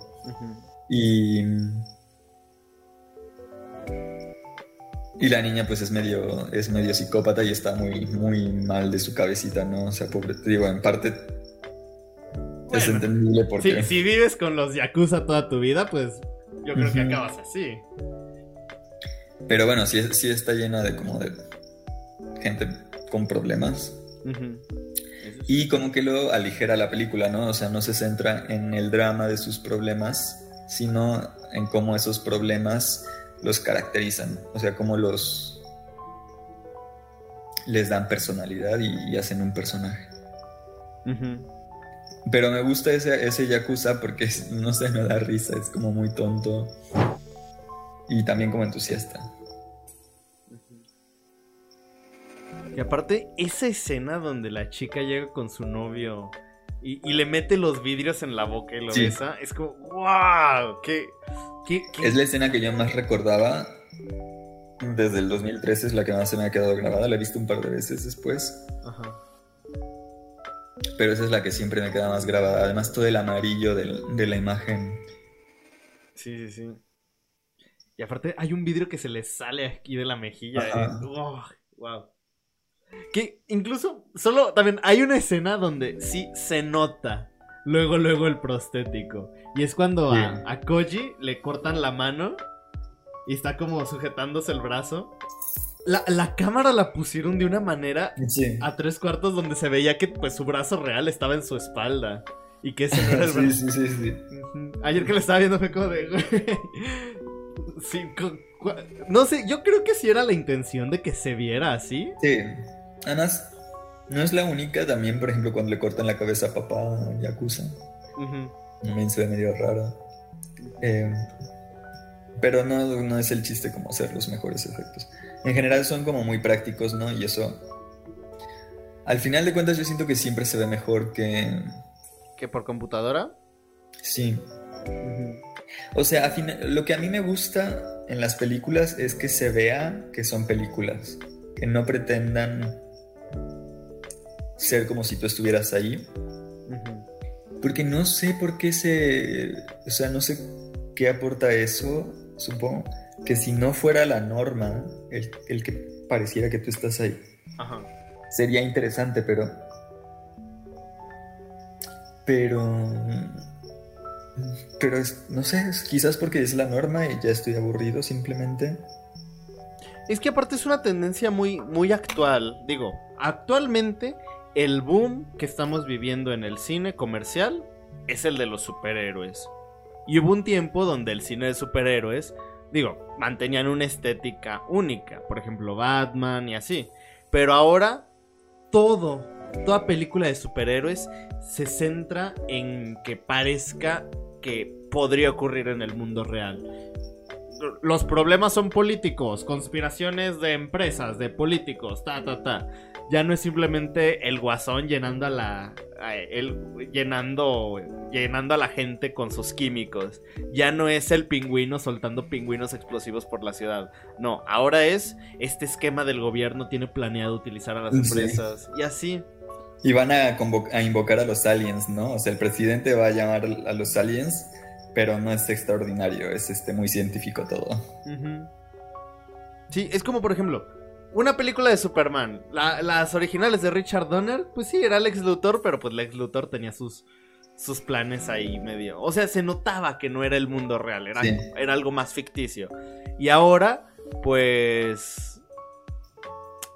Y. Y la niña pues es medio, es medio psicópata y está muy, muy mal de su cabecita, ¿no? O sea, pobre, te digo, en parte es entendible porque... Si, si, vives con los Yakuza toda tu vida, pues yo creo que acabas así. Pero bueno, sí, sí está llena de como de gente con problemas. Y como que lo aligera la película, ¿no? O sea, no se centra en el drama de sus problemas, sino en cómo esos problemas los caracterizan. O sea, cómo los les dan personalidad y, hacen un personaje. Pero me gusta ese, ese Yakuza porque no sé, me da risa, es como muy tonto. Y también como entusiasta. Y aparte, esa escena donde la chica llega con su novio y, le mete los vidrios en la boca y lo besa, es como, wow, qué, Es la escena que yo más recordaba desde el 2013, es la que más se me ha quedado grabada, la he visto un par de veces después. Ajá. Pero esa es la que siempre me queda más grabada, además todo el amarillo de la imagen. Sí, sí, sí. Y aparte hay un vidrio que se le sale aquí de la mejilla. wow. Que incluso, solo también hay una escena donde sí se nota luego, luego el prostético. Y es cuando a, Koji le cortan la mano y está como sujetándose el brazo. La, cámara la pusieron de una manera a tres cuartos donde se veía que pues su brazo real estaba en su espalda. Y que ese no era el brazo. sí, sí, sí, Ayer que le estaba viendo fue como de. <laughs> sí, no sé, yo creo que sí era la intención de que se viera así. Sí. Además, no es la única también, por ejemplo, cuando le cortan la cabeza a papá Yakuza. También se ve medio raro. Eh, pero no, no es el chiste como hacer los mejores efectos. En general son como muy prácticos, ¿no? Y eso. Al final de cuentas, yo siento que siempre se ve mejor que. ¿Que por computadora? Sí. O sea, lo que a mí me gusta en las películas es que se vea que son películas. Que no pretendan ser como si tú estuvieras ahí. Porque no sé por qué se... O sea, no sé qué aporta eso, supongo. Que si no fuera la norma, el, que pareciera que tú estás ahí. Sería interesante, pero... Pero... Pero no sé, quizás porque es la norma y ya estoy aburrido simplemente. Es que aparte es una tendencia muy, muy actual. Digo, actualmente el boom que estamos viviendo en el cine comercial es el de los superhéroes. Y hubo un tiempo donde el cine de superhéroes, digo, mantenían una estética única, por ejemplo Batman y así. Pero ahora todo, toda película de superhéroes se centra en que parezca que podría ocurrir en el mundo real. los problemas son políticos, conspiraciones de empresas, de políticos, ta, ta, ta. Ya no es simplemente el guasón llenando a la. Llenando. llenando a la gente con sus químicos. Ya no es el pingüino soltando pingüinos explosivos por la ciudad. No, ahora es este esquema del gobierno tiene planeado utilizar a las empresas. Y así. Y van a, a invocar a los aliens, ¿no? O sea, el presidente va a llamar a los aliens pero no es extraordinario, es este muy científico todo. Sí, es como por ejemplo, una película de Superman, las originales de Richard Donner, pues sí, era Lex Luthor, pero pues Lex Luthor tenía sus, sus planes ahí medio. O sea, se notaba que no era el mundo real, era, era algo más ficticio. Y ahora, pues...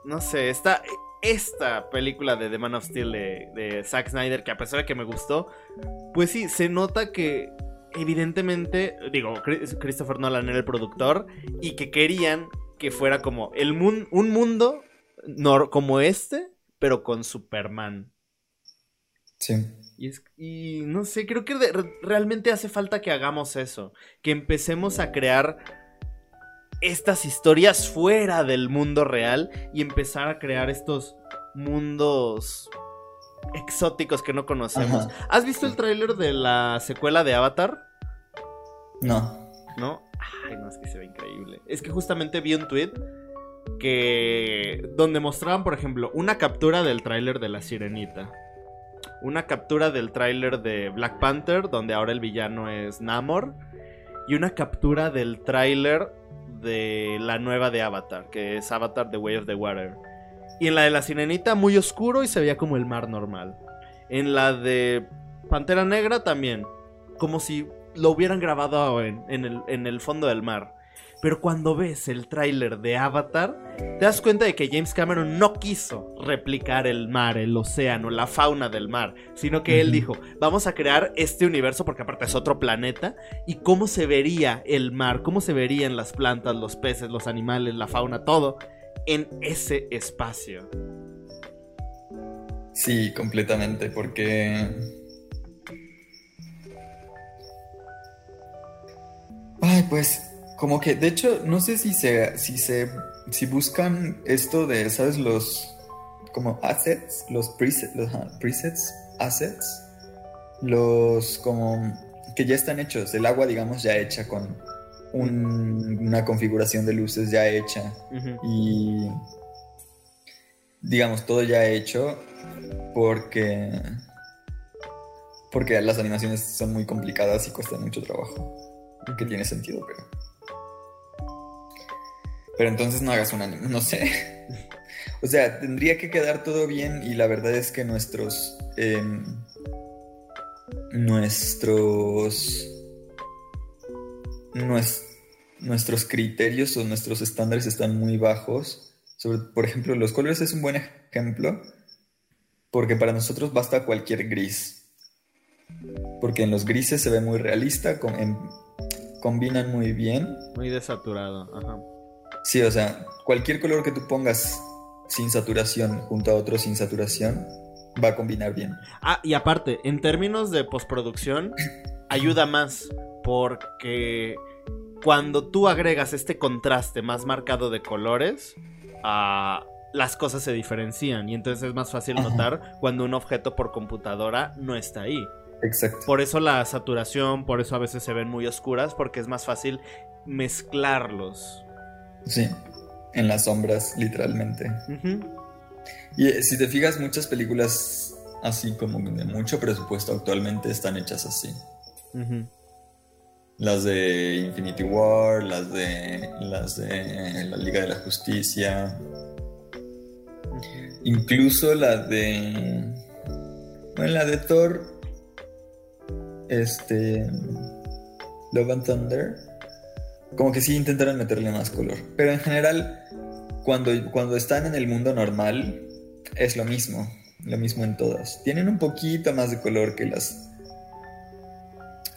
No sé, esta, esta película de The Man of Steel de, de Zack Snyder, que a pesar de que me gustó, pues sí, se nota que evidentemente, digo, Christopher Nolan era el productor y que querían que fuera como el un mundo como este, pero con Superman. Sí. Y, y no sé, creo que realmente hace falta que hagamos eso, que empecemos a crear estas historias fuera del mundo real y empezar a crear estos mundos exóticos que no conocemos. ¿Has visto el tráiler de la secuela de Avatar? No. ¿No? Ay, no, es que se ve increíble. Es que justamente vi un tweet que. donde mostraban, por ejemplo, una captura del tráiler de La Sirenita. Una captura del tráiler de Black Panther, donde ahora el villano es Namor. Y una captura del tráiler de la nueva de Avatar, que es Avatar The Way of the Water. Y en la de la sirenita muy oscuro y se veía como el mar normal. En la de Pantera Negra también. Como si lo hubieran grabado en, el, en el fondo del mar. Pero cuando ves el tráiler de Avatar, te das cuenta de que James Cameron no quiso replicar el mar, el océano, la fauna del mar, sino que él dijo, vamos a crear este universo porque aparte es otro planeta, y cómo se vería el mar, cómo se verían las plantas, los peces, los animales, la fauna, todo en ese espacio. Sí, completamente, porque... Ay, pues, como que, de hecho, no sé si se, si se, si buscan esto de, ¿sabes? Los, como assets, los presets, los presets, assets, los como que ya están hechos, el agua, digamos, ya hecha con una configuración de luces ya hecha y digamos todo ya hecho porque porque las animaciones son muy complicadas y cuestan mucho trabajo que tiene sentido pero pero entonces no hagas una no sé <laughs> o sea tendría que quedar todo bien y la verdad es que nuestros em, nuestros nuestros criterios o nuestros estándares están muy bajos. Por ejemplo, los colores es un buen ejemplo porque para nosotros basta cualquier gris. Porque en los grises se ve muy realista, combinan muy bien. Muy desaturado, ajá. Sí, o sea, cualquier color que tú pongas sin saturación junto a otro sin saturación va a combinar bien. Ah, y aparte, en términos de postproducción, <laughs> ayuda más porque cuando tú agregas este contraste más marcado de colores, ah, las cosas se diferencian y entonces es más fácil notar cuando un objeto por computadora no está ahí. Exacto. Por eso la saturación, por eso a veces se ven muy oscuras, porque es más fácil mezclarlos. Sí, en las sombras, literalmente. Y eh, si te fijas, muchas películas así como de mucho presupuesto actualmente están hechas así las de Infinity War, las de las de la Liga de la Justicia, incluso la de bueno, la de Thor, este Love and Thunder, como que sí intentaron meterle más color, pero en general cuando, cuando están en el mundo normal es lo mismo, lo mismo en todas. Tienen un poquito más de color que las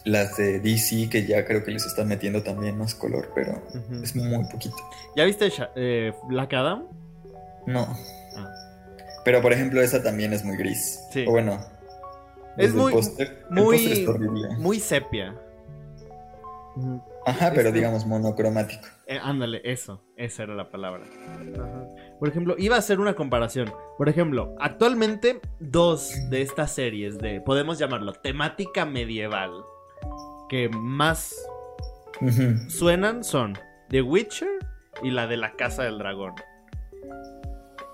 las de DC, que ya creo que les están metiendo también más color, pero es muy poquito. ¿Ya viste eh, Black Adam? No. Ah. Pero por ejemplo, esa también es muy gris. Sí. O bueno. Es muy, muy, muy sepia. Ajá, pero digamos monocromático. Eh, ándale, eso, esa era la palabra. Por ejemplo, iba a hacer una comparación. Por ejemplo, actualmente dos de estas series de, podemos llamarlo, temática medieval, que más suenan son The Witcher y la de la Casa del Dragón.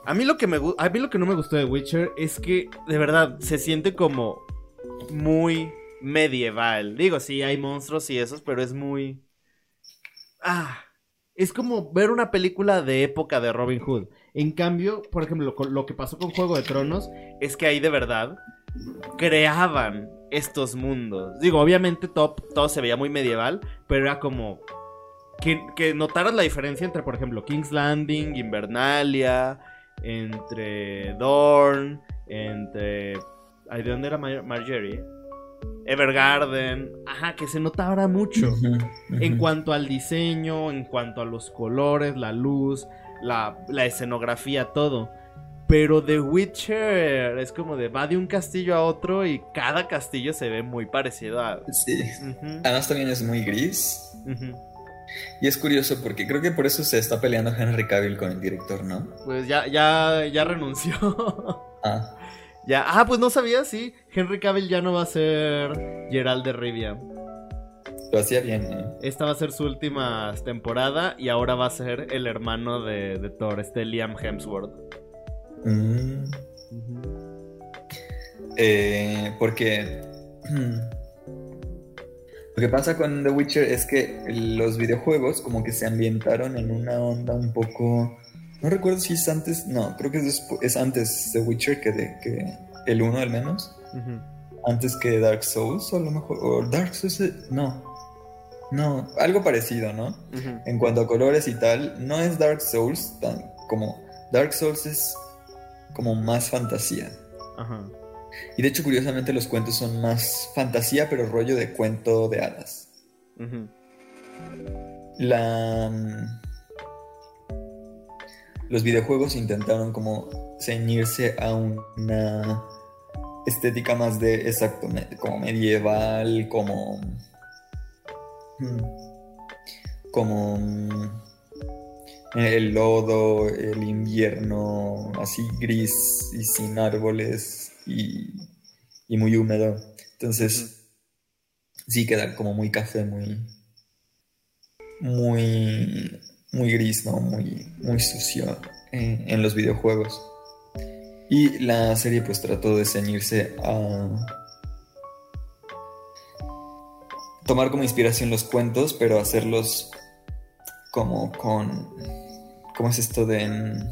A mí lo que me a mí lo que no me gustó de Witcher es que de verdad se siente como muy medieval. Digo, sí hay monstruos y esos, pero es muy ah, es como ver una película de época de Robin Hood. En cambio, por ejemplo, lo que pasó con Juego de Tronos es que ahí de verdad creaban estos mundos. Digo, obviamente todo, todo se veía muy medieval, pero era como que, que notaras la diferencia entre, por ejemplo, King's Landing, Invernalia, entre Dorn, entre... ¿De dónde era Marjorie? Evergarden, ajá, que se notaba mucho en cuanto al diseño, en cuanto a los colores, la luz, la, la, escenografía, todo. Pero The Witcher es como de va de un castillo a otro y cada castillo se ve muy parecido a. Sí. Además también es muy gris. Y es curioso porque creo que por eso se está peleando Henry Cavill con el director, ¿no? Pues ya, ya, ya renunció. Ah. <laughs> Ya, ah, pues no sabía, sí. Henry Cavill ya no va a ser Gerald de Rivia. Lo hacía bien, ¿eh? Esta va a ser su última temporada y ahora va a ser el hermano de, Thor, este Liam Hemsworth. Mm. Eh, porque <clears throat> lo que pasa con The Witcher es que los videojuegos como que se ambientaron en una onda un poco... No recuerdo si es antes, no, creo que es, es antes The Witcher que, de, que el 1 al menos. Antes que Dark Souls, o a lo mejor, o Dark Souls, eh, no. No, algo parecido, ¿no? En cuanto a colores y tal, no es Dark Souls tan como... Dark Souls es como más fantasía. Ajá. Y de hecho, curiosamente, los cuentos son más fantasía, pero rollo de cuento de hadas. La. Los videojuegos intentaron como ceñirse a una estética más de exacto, como medieval, como. Mm, como. Mm, el lodo, el invierno, así gris y sin árboles y, muy húmedo. Entonces, sí queda como muy café, muy, muy, muy gris, ¿no? Muy, muy sucio eh, en los videojuegos. Y la serie pues trató de ceñirse a tomar como inspiración los cuentos, pero hacerlos como con... ¿Cómo es esto de...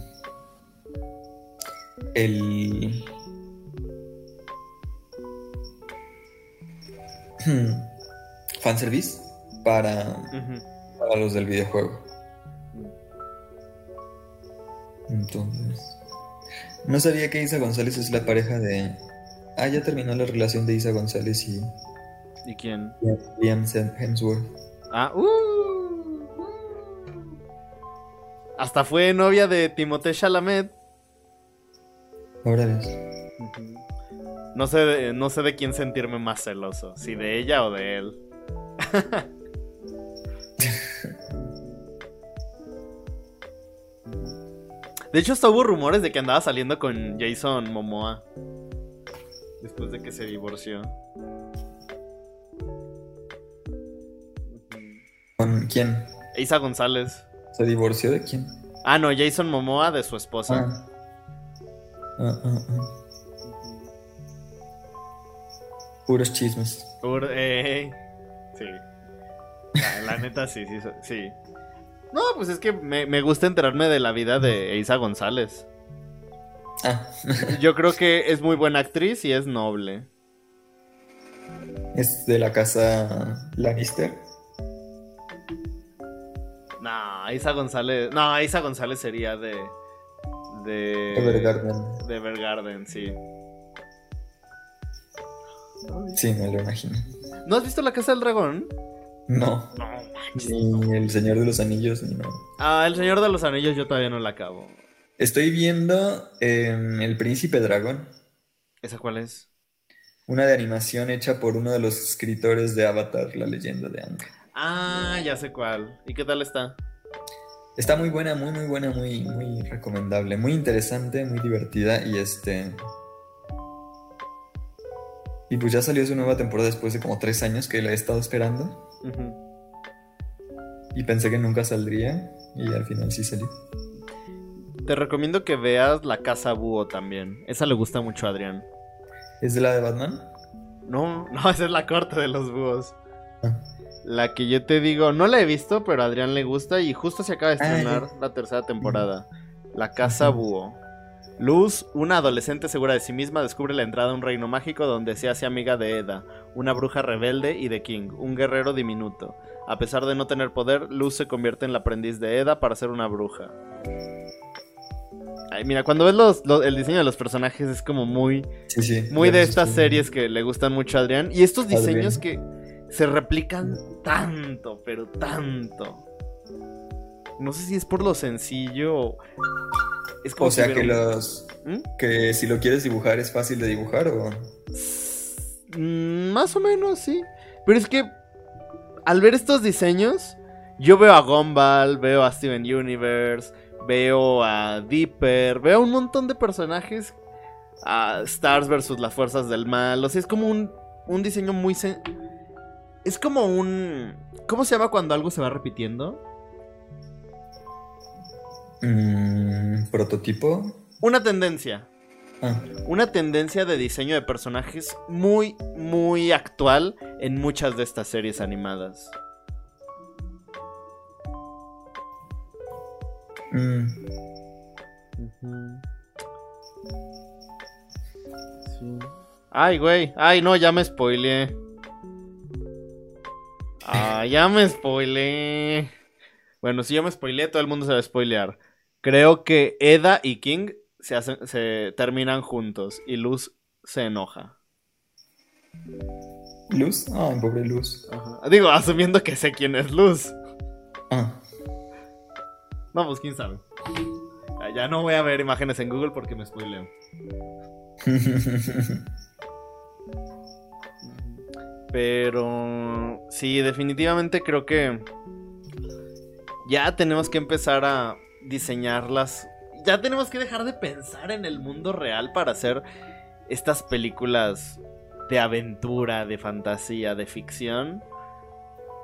El fanservice para, para los del videojuego. Entonces, no sabía que Isa González es la pareja de. Ah, ya terminó la relación de Isa González y. ¿Y quién? Liam Hemsworth. Ah, uh, uh. Hasta fue novia de Timothée Chalamet. Ahora ves. No sé, de, no sé de quién sentirme más celoso, si de ella o de él. <laughs> de hecho, hasta hubo rumores de que andaba saliendo con Jason Momoa. Después de que se divorció. ¿Con quién? Isa González. ¿Se divorció de quién? Ah, no, Jason Momoa de su esposa. Ah. Ah, ah, Puros chismes. Eh, sí. La, neta, sí, sí, sí. No, pues es que me, gusta enterarme de la vida de Isa González. Ah. Yo creo que es muy buena actriz y es noble. ¿Es de la casa Lannister? No, Isa González. No, Isa González sería de. De. Evergarden. De Evergarden, sí. Sí, me lo imagino. ¿No has visto La Casa del Dragón? No. No, Ni El Señor de los Anillos, ni no. Ah, El Señor de los Anillos yo todavía no la acabo. Estoy viendo em, El Príncipe Dragón. ¿Esa cuál es? Una de animación hecha por uno de los escritores de Avatar, la leyenda de Aang. Ah, ya sé cuál. ¿Y qué tal está? Está muy buena, muy, muy buena, muy, muy recomendable, muy interesante, muy divertida y este... Y pues ya salió su nueva temporada después de como tres años que la he estado esperando. Y pensé que nunca saldría y al final sí salió. Te recomiendo que veas La Casa Búho también. Esa le gusta mucho a Adrián. ¿Es de la de Batman? No, no, <laughs> esa es la corte de los búhos. Ah. La que yo te digo, no la he visto, pero a Adrián le gusta y justo se acaba de ah, estrenar la tercera temporada. La Casa Búho. Luz, una adolescente segura de sí misma, descubre la entrada a un reino mágico donde se hace amiga de Eda, una bruja rebelde, y de King, un guerrero diminuto. A pesar de no tener poder, Luz se convierte en la aprendiz de Eda para ser una bruja. Ay, mira, cuando ves el diseño de los personajes es como muy, muy de estas series que le gustan mucho a Adrián. Y estos diseños que se replican tanto, pero tanto. No sé si es por lo sencillo Es como o sea que los... ¿Mm? Que si lo quieres dibujar es fácil de dibujar o... Más o menos, sí. Pero es que al ver estos diseños, yo veo a Gumball, veo a Steven Universe, veo a Dipper, veo un montón de personajes. A Stars versus las fuerzas del mal. O sea, es como un, un diseño muy... Es como un... ¿Cómo se llama cuando algo se va repitiendo? Mm, ¿Prototipo? Una tendencia. Ah. Una tendencia de diseño de personajes muy, muy actual en muchas de estas series animadas. Mm. Ay, güey. Ay, no, ya me spoileé. Ah, ya me spoileé. Bueno, si yo me spoileé, todo el mundo se va a spoilear. Creo que Eda y King se, hacen, se terminan juntos y Luz se enoja. ¿Luz? Ah, pobre Luz. Digo, asumiendo que sé quién es Luz. Ah. Vamos, quién sabe. Ya no voy a ver imágenes en Google porque me spoileo. <laughs> Pero sí, definitivamente creo que ya tenemos que empezar a diseñarlas. Ya tenemos que dejar de pensar en el mundo real para hacer estas películas de aventura, de fantasía, de ficción.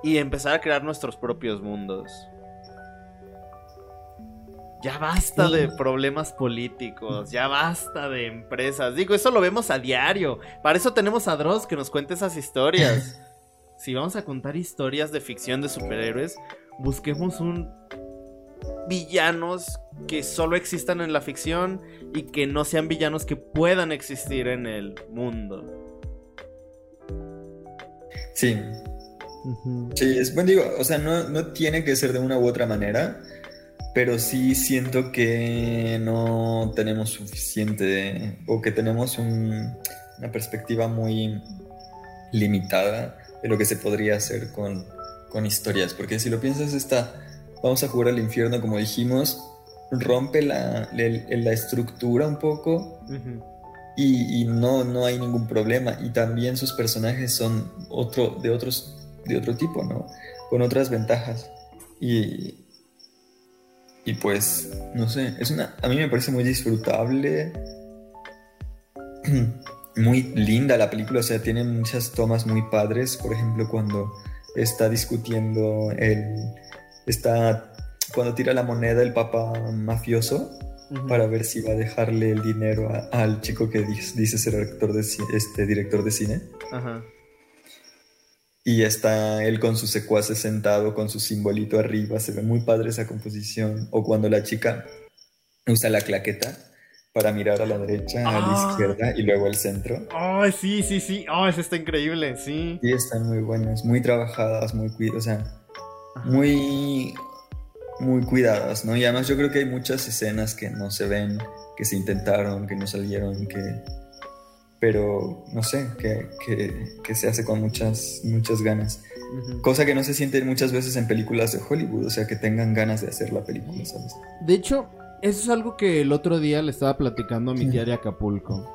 Y empezar a crear nuestros propios mundos. Ya basta de problemas políticos, ya basta de empresas. Digo, eso lo vemos a diario. Para eso tenemos a Dross que nos cuente esas historias. <laughs> si vamos a contar historias de ficción de superhéroes, busquemos un villanos que solo existan en la ficción y que no sean villanos que puedan existir en el mundo. Sí. Sí, es buen digo, o sea, no, no tiene que ser de una u otra manera pero sí siento que no tenemos suficiente o que tenemos una perspectiva muy limitada de lo que se podría hacer con, historias, porque si lo piensas está, vamos a jugar al infierno como dijimos, rompe la, la, estructura un poco y, no, no hay ningún problema y también sus personajes son otro, de, otros, de otro tipo, ¿no? Con otras ventajas. Y, y pues, no sé, es una. A mí me parece muy disfrutable. <clears throat> Muy linda la película, o sea, tiene muchas tomas muy padres. Por ejemplo, cuando está discutiendo el. Está. Cuando tira la moneda el papá mafioso para ver si va a dejarle el dinero al chico que dice, ser director de, este, director de cine. Ajá. Y está él con su secuaces sentado con su simbolito arriba. Se ve muy padre esa composición. O cuando la chica usa la claqueta para mirar a la derecha, a la ah. izquierda y luego al centro. Ay, sí, sí, sí. Oh, eso está increíble, sí. Y están muy buenas, muy trabajadas, muy o sea, muy muy cuidadas, ¿no? Y además yo creo que hay muchas escenas que no se ven, que se intentaron, que no salieron, que pero no sé, que, se hace con muchas, muchas ganas. Cosa que no se siente muchas veces en películas de Hollywood, o sea, que tengan ganas de hacer la película, ¿sabes? De hecho, eso es algo que el otro día le estaba platicando a mi tía de Acapulco.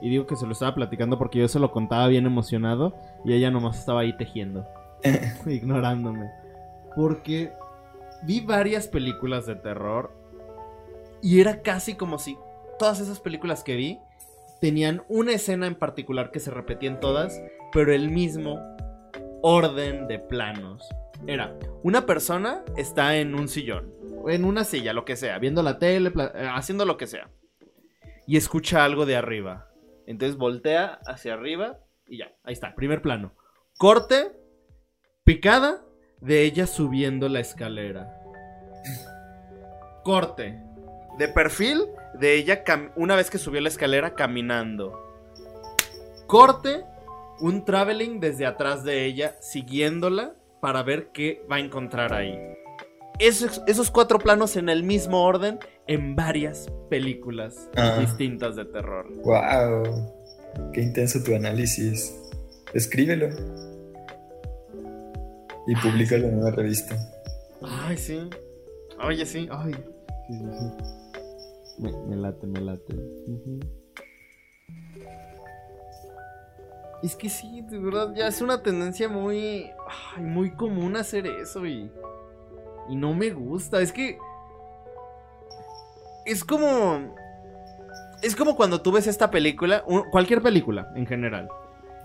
Y digo que se lo estaba platicando porque yo se lo contaba bien emocionado y ella nomás estaba ahí tejiendo. <laughs> ignorándome. Porque vi varias películas de terror y era casi como si todas esas películas que vi tenían una escena en particular que se repetía en todas, pero el mismo orden de planos. Era, una persona está en un sillón, en una silla, lo que sea, viendo la tele, eh, haciendo lo que sea. Y escucha algo de arriba. Entonces voltea hacia arriba y ya, ahí está, primer plano. Corte, picada de ella subiendo la escalera. Corte, de perfil de ella una vez que subió la escalera caminando. Corte, un traveling desde atrás de ella siguiéndola para ver qué va a encontrar ahí. Esos, esos cuatro planos en el mismo orden en varias películas ah. distintas de terror. ¡Wow! ¡Qué intenso tu análisis! Escríbelo. Y públicalo en una revista. Ay, sí. Oye, sí. Ay. Sí, sí, sí. Me, late, me late. Es que sí, de verdad, ya es una tendencia muy. muy común hacer eso y. Y no me gusta. Es que. Es como. Es como cuando tú ves esta película, cualquier película en general,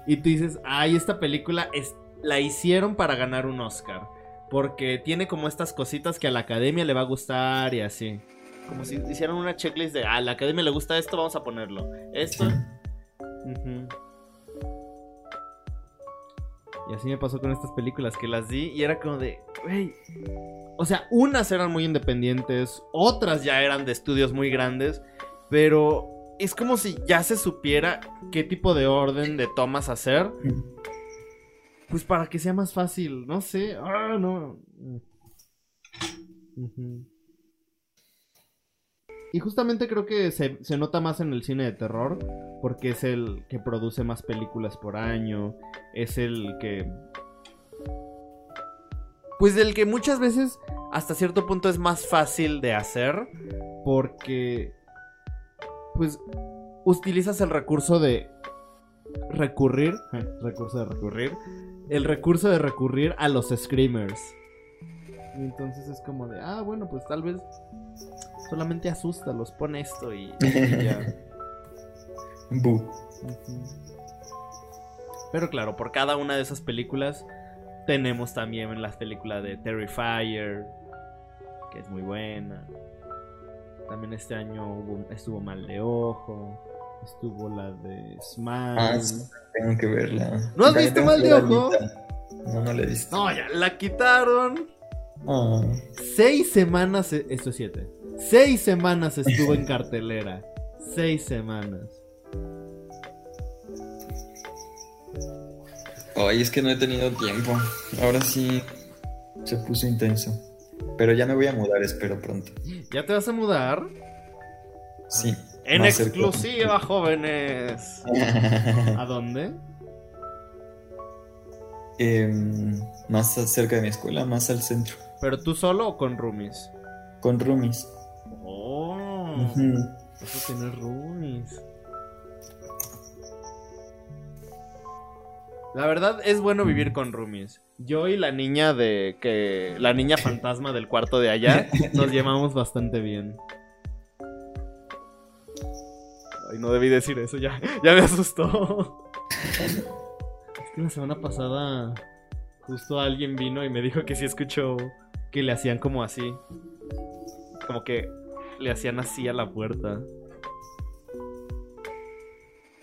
y tú dices, ay, esta película es, la hicieron para ganar un Oscar. Porque tiene como estas cositas que a la academia le va a gustar y así. Como si hicieran una checklist de, ah, a la academia le gusta esto, vamos a ponerlo. Esto. Y así me pasó con estas películas que las di y era como de, wey. O sea, unas eran muy independientes, otras ya eran de estudios muy grandes, pero es como si ya se supiera qué tipo de orden de tomas hacer. Pues para que sea más fácil, no sé. Ah, no. Y justamente creo que se, se, nota más en el cine de terror, porque es el que produce más películas por año, es el que... Pues el que muchas veces hasta cierto punto es más fácil de hacer, porque pues utilizas el recurso de recurrir, recurso de recurrir, el recurso de recurrir a los screamers. Y entonces es como de, ah, bueno, pues tal vez solamente asusta, los pone esto y, ya. <laughs> Pero claro, por cada una de esas películas tenemos también la película de Terrifier, que es muy buena. También este año estuvo Mal de Ojo. Estuvo la de Smile. Ah, tengo que verla. ¿No has visto Mal de Ojo? No, no la he visto. No, ya la quitaron. Ah. Seis semanas, e, esto es siete. Seis semanas estuvo en <laughs> cartelera. Seis semanas. Ay, es que no he tenido tiempo. Ahora sí se puso intenso. Pero ya me voy a mudar, espero pronto. ¿Ya te vas a mudar? Sí. En exclusiva, jóvenes. <laughs> ¿A dónde? Em, más cerca de mi escuela, más al centro. ¿Pero tú solo o con roomies? Con roomies. Oh. Eso tiene roomies. La verdad es bueno vivir con roomies. Yo y la niña de que la niña <laughs> fantasma del cuarto de allá nos llevamos bastante bien. Ay, no debí decir eso, ya, ya me asustó. Es que la semana pasada justo alguien vino y me dijo que sí escuchó que le hacían como así. Como que le hacían así a la puerta.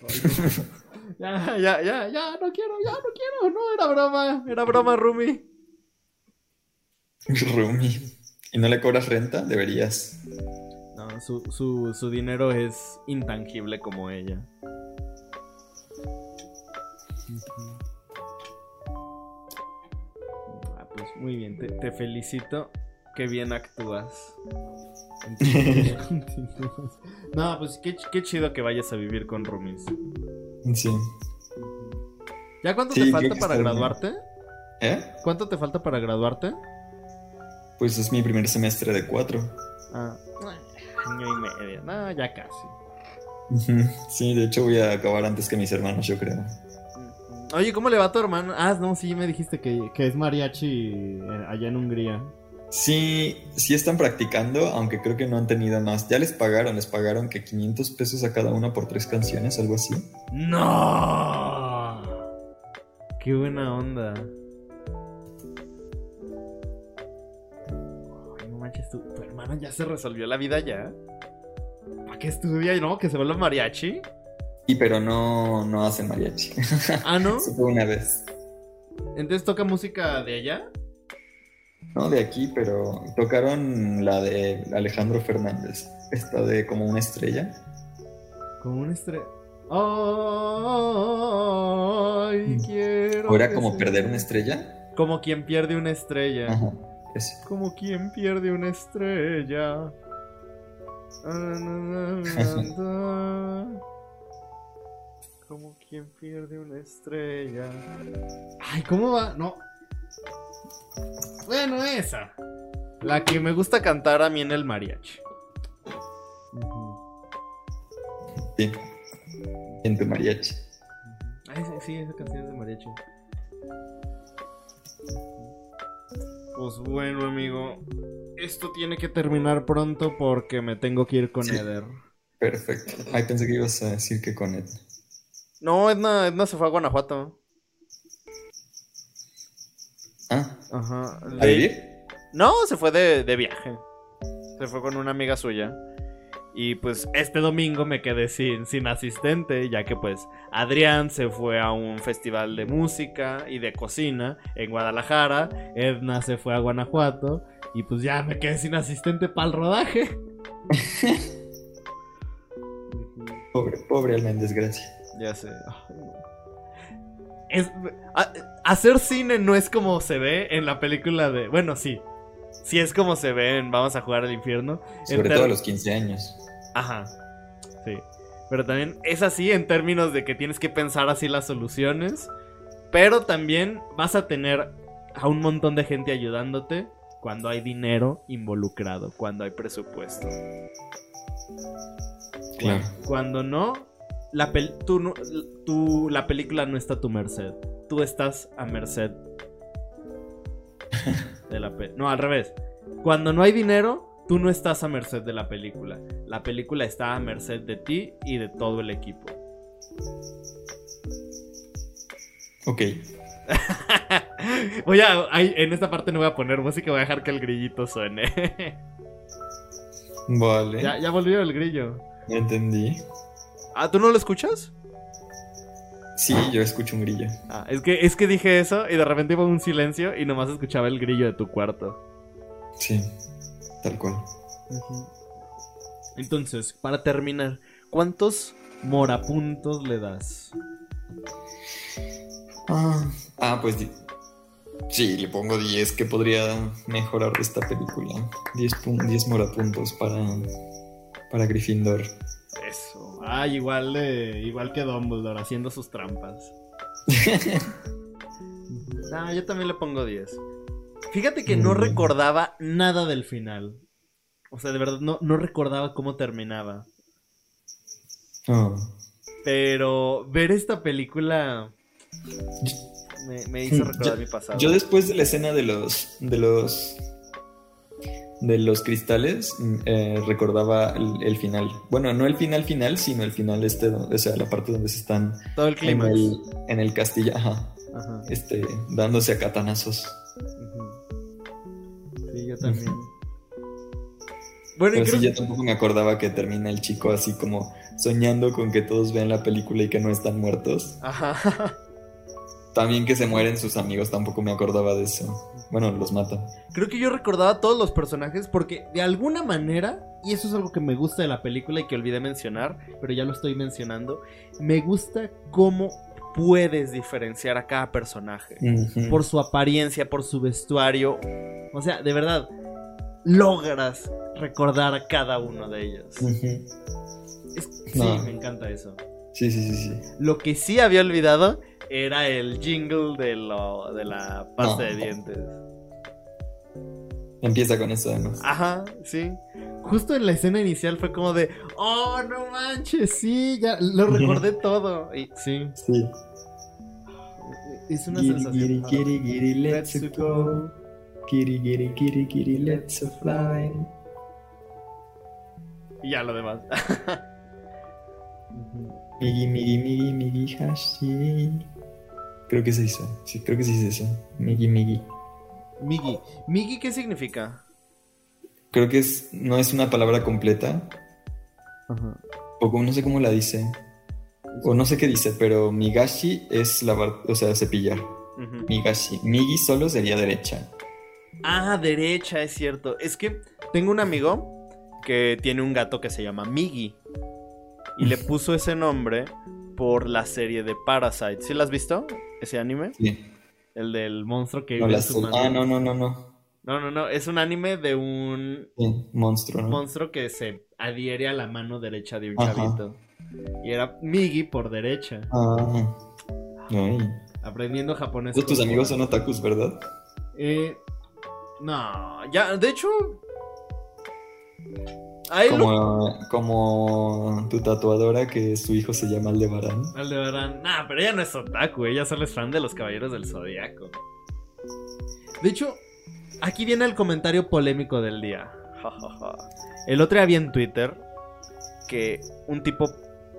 <laughs> Ya, ya, ya, ya, no quiero, ya, no quiero. No, era broma, era broma, Rumi. Rumi. ¿Y no le cobras renta? Deberías. No, su, su, su dinero es intangible como ella. Ah, pues muy bien, te, te felicito. Qué bien actúas. <laughs> <laughs> no, pues qué, qué, chido que vayas a vivir con Rumis. Sí. ¿Ya cuánto te falta para graduarte? ¿Eh? ¿Cuánto te falta para graduarte? Pues es mi primer semestre de cuatro. Ah, año y medio. No, ya casi. Sí, de hecho voy a acabar antes que mis hermanos, yo creo. Oye, ¿cómo le va a tu hermano? Ah, no, sí, me dijiste que, que es mariachi eh, allá en Hungría. Sí, sí están practicando, aunque creo que no han tenido más. Ya les pagaron, les pagaron que 500 pesos a cada una por tres canciones, algo así. ¡No! ¡Qué buena onda! Manches, tu, tu hermana ya se resolvió la vida ya. ¿Para qué estudia y no? ¿Que se vuelva mariachi? Y pero no, no hacen mariachi. <laughs> Ah, ¿no? Fue una vez. Entonces toca música de allá. No de aquí, pero tocaron la de Alejandro Fernández. Esta de como una estrella. Como una estrella. Ay, quiero. ¿O era que como perder una estrella? Como quien pierde una estrella. Ajá. Como quien pierde una estrella. <laughs> Como quien pierde una estrella. Ay, ¿cómo va? No. Bueno, esa. La que me gusta cantar a mí en el mariachi. Sí. En tu mariachi. Ay, sí, esa canción es de mariachi. Pues bueno, amigo. Esto tiene que terminar pronto porque me tengo que ir con Sí. Eder. Perfecto. Ay, pensé que ibas a decir que con él. No, Edna, Edna se fue a Guanajuato. Ah, Ajá. ¿a De- vivir? No, se fue de, de viaje. Se fue con una amiga suya. Y pues este domingo me quedé sin, sin asistente, ya que pues Adrián se fue a un festival de música y de cocina en Guadalajara, Edna se fue a Guanajuato y pues ya me quedé sin asistente para el rodaje. <laughs> Pobre, pobre alma en desgracia. Ya sé. Es, a- hacer cine no es como se ve en la película de... Bueno, sí. Sí es como se ve en Vamos a jugar al infierno. Sobre todo a los 15 años. Ajá. Sí. Pero también es así en términos de que tienes que pensar así las soluciones. Pero también vas a tener a un montón de gente ayudándote cuando hay dinero involucrado, cuando hay presupuesto. Claro. Cuando no, la, pel- tú tú- la película no está a tu merced. Tú estás a merced <laughs> de la pe- No, al revés. Cuando no hay dinero, tú no estás a merced de la película. La película está a merced de ti y de todo el equipo. Ok. <laughs> voy a, ay, en esta parte no voy a poner música, voy a dejar que el grillito suene. Vale. ya, ya volvió el grillo. Ya entendí. Ah, ¿tú no lo escuchas? Sí, yo escucho un grillo. Ah, es que, es que dije eso y de repente iba un silencio y nomás escuchaba el grillo de tu cuarto. Sí, tal cual. Entonces, para terminar, ¿cuántos morapuntos le das? Ah, ah, pues sí, le pongo 10 que podría mejorar esta película. 10, pun- 10 morapuntos para, para Gryffindor. Eso. Ah, igual, de, igual que Dumbledore haciendo sus trampas. <laughs> Ah, yo también le pongo 10. Fíjate que no recordaba nada del final. O sea, de verdad, no, no recordaba cómo terminaba. Ah. Pero ver esta película me, me hizo recordar Yo- mi pasado. Yo después de la escena de los de los de los cristales mm, eh, recordaba el, el final. Bueno, no el final final, sino el final este, o sea, la parte donde se están Todo el en el, en el castillo, ajá, Ajá. este, dándose a catanazos. Sí, yo también. Bueno, y Pero creo sí, yo tampoco me acordaba que termina el chico así como soñando con que todos ven la película y que no están muertos. Ajá. <laughs> También que se mueren sus amigos, tampoco me acordaba de eso. Bueno, los matan. Creo que yo recordaba a todos los personajes porque de alguna manera, y eso es algo que me gusta de la película y que olvidé mencionar, pero ya lo estoy mencionando, me gusta cómo puedes diferenciar a cada personaje. Por su apariencia, por su vestuario. O sea, de verdad, logras recordar a cada uno de ellos. Ujú. Es- No. Sí, me encanta eso. Sí, sí, sí, sí. Lo que sí había olvidado era el jingle de, lo, de la pasta No. de dientes. Empieza con eso además. Ajá, sí. Justo en la escena inicial fue como de, oh, no manches, sí, ya lo <laughs> recordé todo. Y sí, Sí. es una Giri, sensación. giri, giri, let's Let's go. Giri, let's fly. Y ya lo demás. <laughs> Migi, migi, migi, migi, hashi. Creo que se hizo. Sí, creo que sí es eso. Migi, migi. Migi. Migi, ¿qué significa? Creo que es, no es una palabra completa. O como no sé cómo la dice. O no sé qué dice, pero migashi es lavar, o sea, cepillar. Migashi. Migi solo sería derecha. Ah, derecha, es cierto. Es que tengo un amigo que tiene un gato que se llama Migi. Y le puso ese nombre por la serie de Parasite. ¿Sí la has visto? Ese anime. Sí. El del monstruo que No, vive en las- su mano. ah, no, no, no, no. No, no, no. Es un anime de un Sí, monstruo, ¿no? monstruo que se adhiere a la mano derecha de un Ajá. chavito. Y era Migi por derecha. Ah. Ay. Aprendiendo japonés. Tus amigos son otakus, ¿verdad? Eh, no, ya, de hecho. Como, como tu tatuadora que su hijo se llama Aldebarán. Aldebarán. Nah, pero ella no es otaku, ella solo es fan de los caballeros del zodiaco. De hecho, aquí viene el comentario polémico del día. El otro día vi en Twitter que un tipo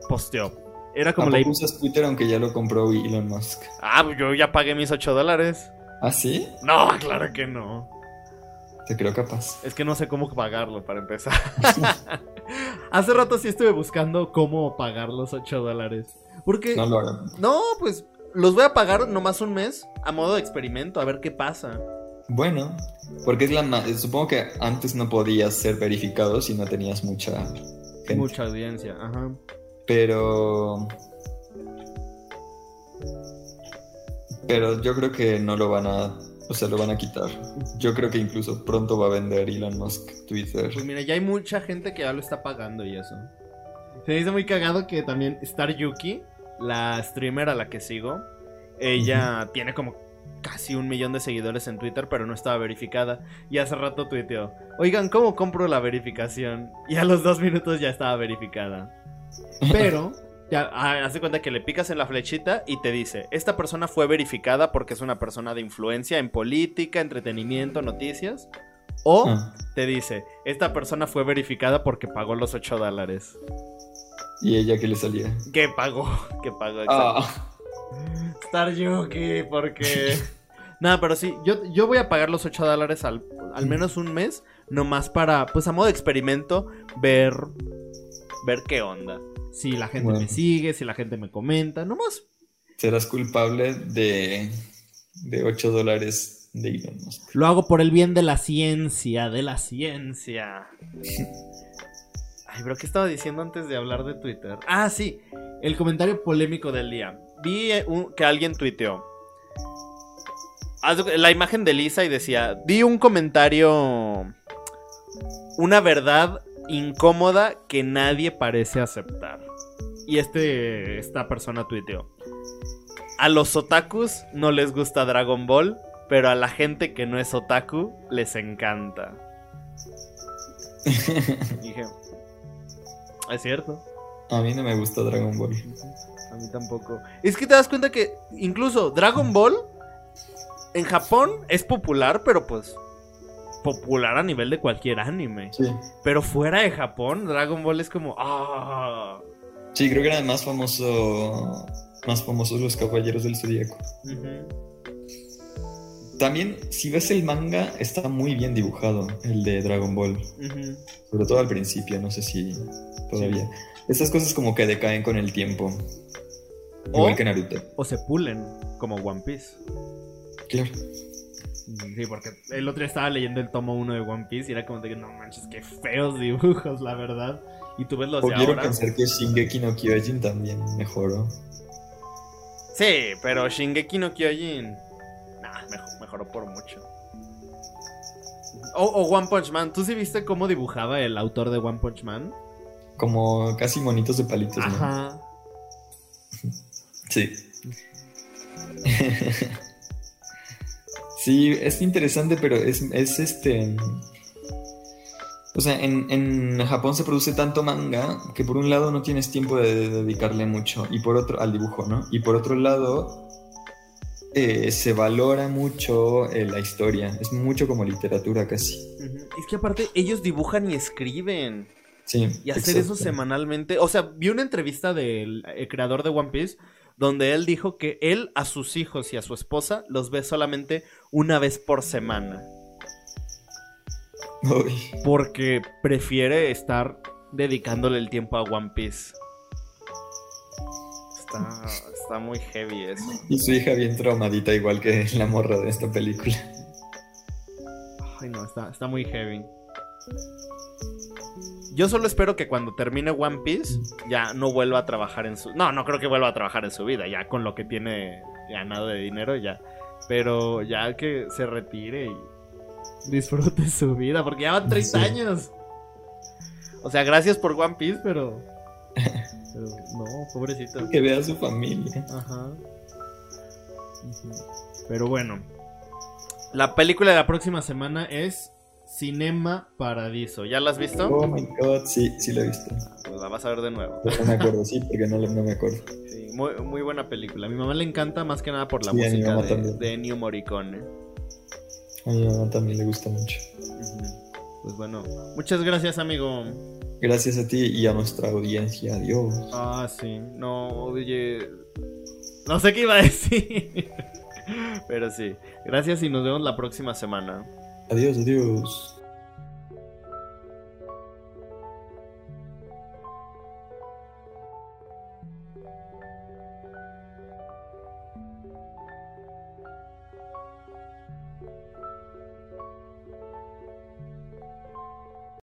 posteó. Era como la. ¿Tampoco usas Twitter aunque ya lo compró Elon Musk? Ah, yo ya pagué mis 8 dólares. ¿Ah, sí? No, claro que no. Te creo capaz. Es que no sé cómo pagarlo para empezar. <laughs> Hace rato sí estuve buscando cómo pagar los 8 dólares. Porque. No lo hagan. No, pues los voy a pagar nomás un mes a modo de experimento, a ver qué pasa. Bueno, porque es la ma- supongo que antes no podías ser verificado si no tenías mucha gente. Mucha audiencia, ajá. Pero pero yo creo que no lo van a, o sea, lo van a quitar. Yo creo que incluso pronto va a vender Elon Musk Twitter. Pues mira, ya hay mucha gente que ya lo está pagando y eso. Se me hizo muy cagado que también Star Yuki, la streamer a la que sigo, ella tiene como casi un millón de seguidores en Twitter, pero no estaba verificada. Y hace rato tuiteó, oigan, ¿cómo compro la verificación? Y a los dos minutos ya estaba verificada. <laughs> Pero, hace cuenta que le picas en la flechita y te dice, esta persona fue verificada porque es una persona de influencia en política, entretenimiento, noticias. O Ah, te dice, esta persona fue verificada porque pagó los 8 dólares. y ella que le salía. ¿Qué pagó? <laughs> ¿Qué pagó? Ah, Star Yuki, porque... Nada, pero sí, yo, yo voy a pagar los 8 dólares al, al menos un mes, nomás para, pues a modo de experimento, ver, ver qué onda. Si la gente Bueno. me sigue, si la gente me comenta, nomás. serás culpable de de 8 dólares de Elon Musk. Lo hago por el bien de la ciencia, de la ciencia. <laughs> Ay, pero ¿qué estaba diciendo antes de hablar de Twitter? Ah, sí, el comentario polémico del día. Vi eh, un- que alguien tuiteó. La imagen de Lisa y decía, di un comentario, una verdad incómoda que nadie parece aceptar. Y este, esta persona tuiteó. A los otakus no les gusta Dragon Ball, pero a la gente que no es otaku les encanta. <laughs> Dije, es cierto, A mí no me gusta Dragon Ball. a mí tampoco. Es que te das cuenta que incluso Dragon Ball en Japón es popular, pero pues popular a nivel de cualquier anime. Sí. Pero fuera de Japón, Dragon Ball es como, ah, Sí, creo que era más famoso más famosos los Caballeros del Zodíaco. También, si ves el manga, está muy bien dibujado, el de Dragon Ball. Sobre todo al principio, no sé si todavía. Estas cosas como que decaen con el tiempo. O- Igual que Naruto. O se pulen, como One Piece. Claro. Sí, porque el otro día estaba leyendo el tomo 1 de One Piece y era como de que no manches, qué feos dibujos, la verdad. Y tú ves los O de quiero ahora. pensar que Shingeki no Kyojin también mejoró. Sí, pero Shingeki no Kyojin. Nah, mejor- mejoró por mucho. O, o One Punch Man. ¿Tú sí viste cómo dibujaba el autor de One Punch Man? Como casi monitos de palitos, ¿no? Ajá. Sí. <laughs> sí, es interesante, pero es, es este. O sea, en, en Japón se produce tanto manga que por un lado no tienes tiempo de, dedicarle mucho y por otro al dibujo, ¿no? Y por otro lado, eh, se valora mucho eh, la historia. Es mucho como literatura casi. Es que aparte ellos dibujan y escriben. Sí. Y hacer eso semanalmente. O sea, vi una entrevista del eh, creador de One Piece donde él dijo que él a sus hijos y a su esposa los ve solamente una vez por semana. Porque prefiere estar dedicándole el tiempo a One Piece. Está, muy heavy eso. Y su hija bien traumadita, igual que la morra de esta película. Ay, no, está, está muy heavy. Yo solo espero que cuando termine One Piece ya no vuelva a trabajar en su... No, no creo que vuelva a trabajar en su vida, ya con lo que tiene ganado de dinero ya. Pero ya que se retire y disfrute <laughs> su vida, porque ya van 30 años. O sea, gracias por One Piece, pero... pero no, pobrecito. Que vea a su familia. Ajá. Pero bueno. La película de la próxima semana es Cinema Paradiso. ¿Ya la has visto? Oh my god, sí, sí la he visto. Pues la vas a ver de nuevo. No me acuerdo, sí, porque no, no me acuerdo. Sí, muy, muy, buena película. A mi mamá le encanta más que nada por la música de, de, Ennio Morricone. A mi mamá también le gusta mucho. Pues bueno, muchas gracias, amigo. Gracias a ti y a nuestra audiencia. Adiós. Ah, sí. No, oye. No sé qué iba a decir. <laughs> Pero sí. Gracias y nos vemos la próxima semana. Adiós, adiós.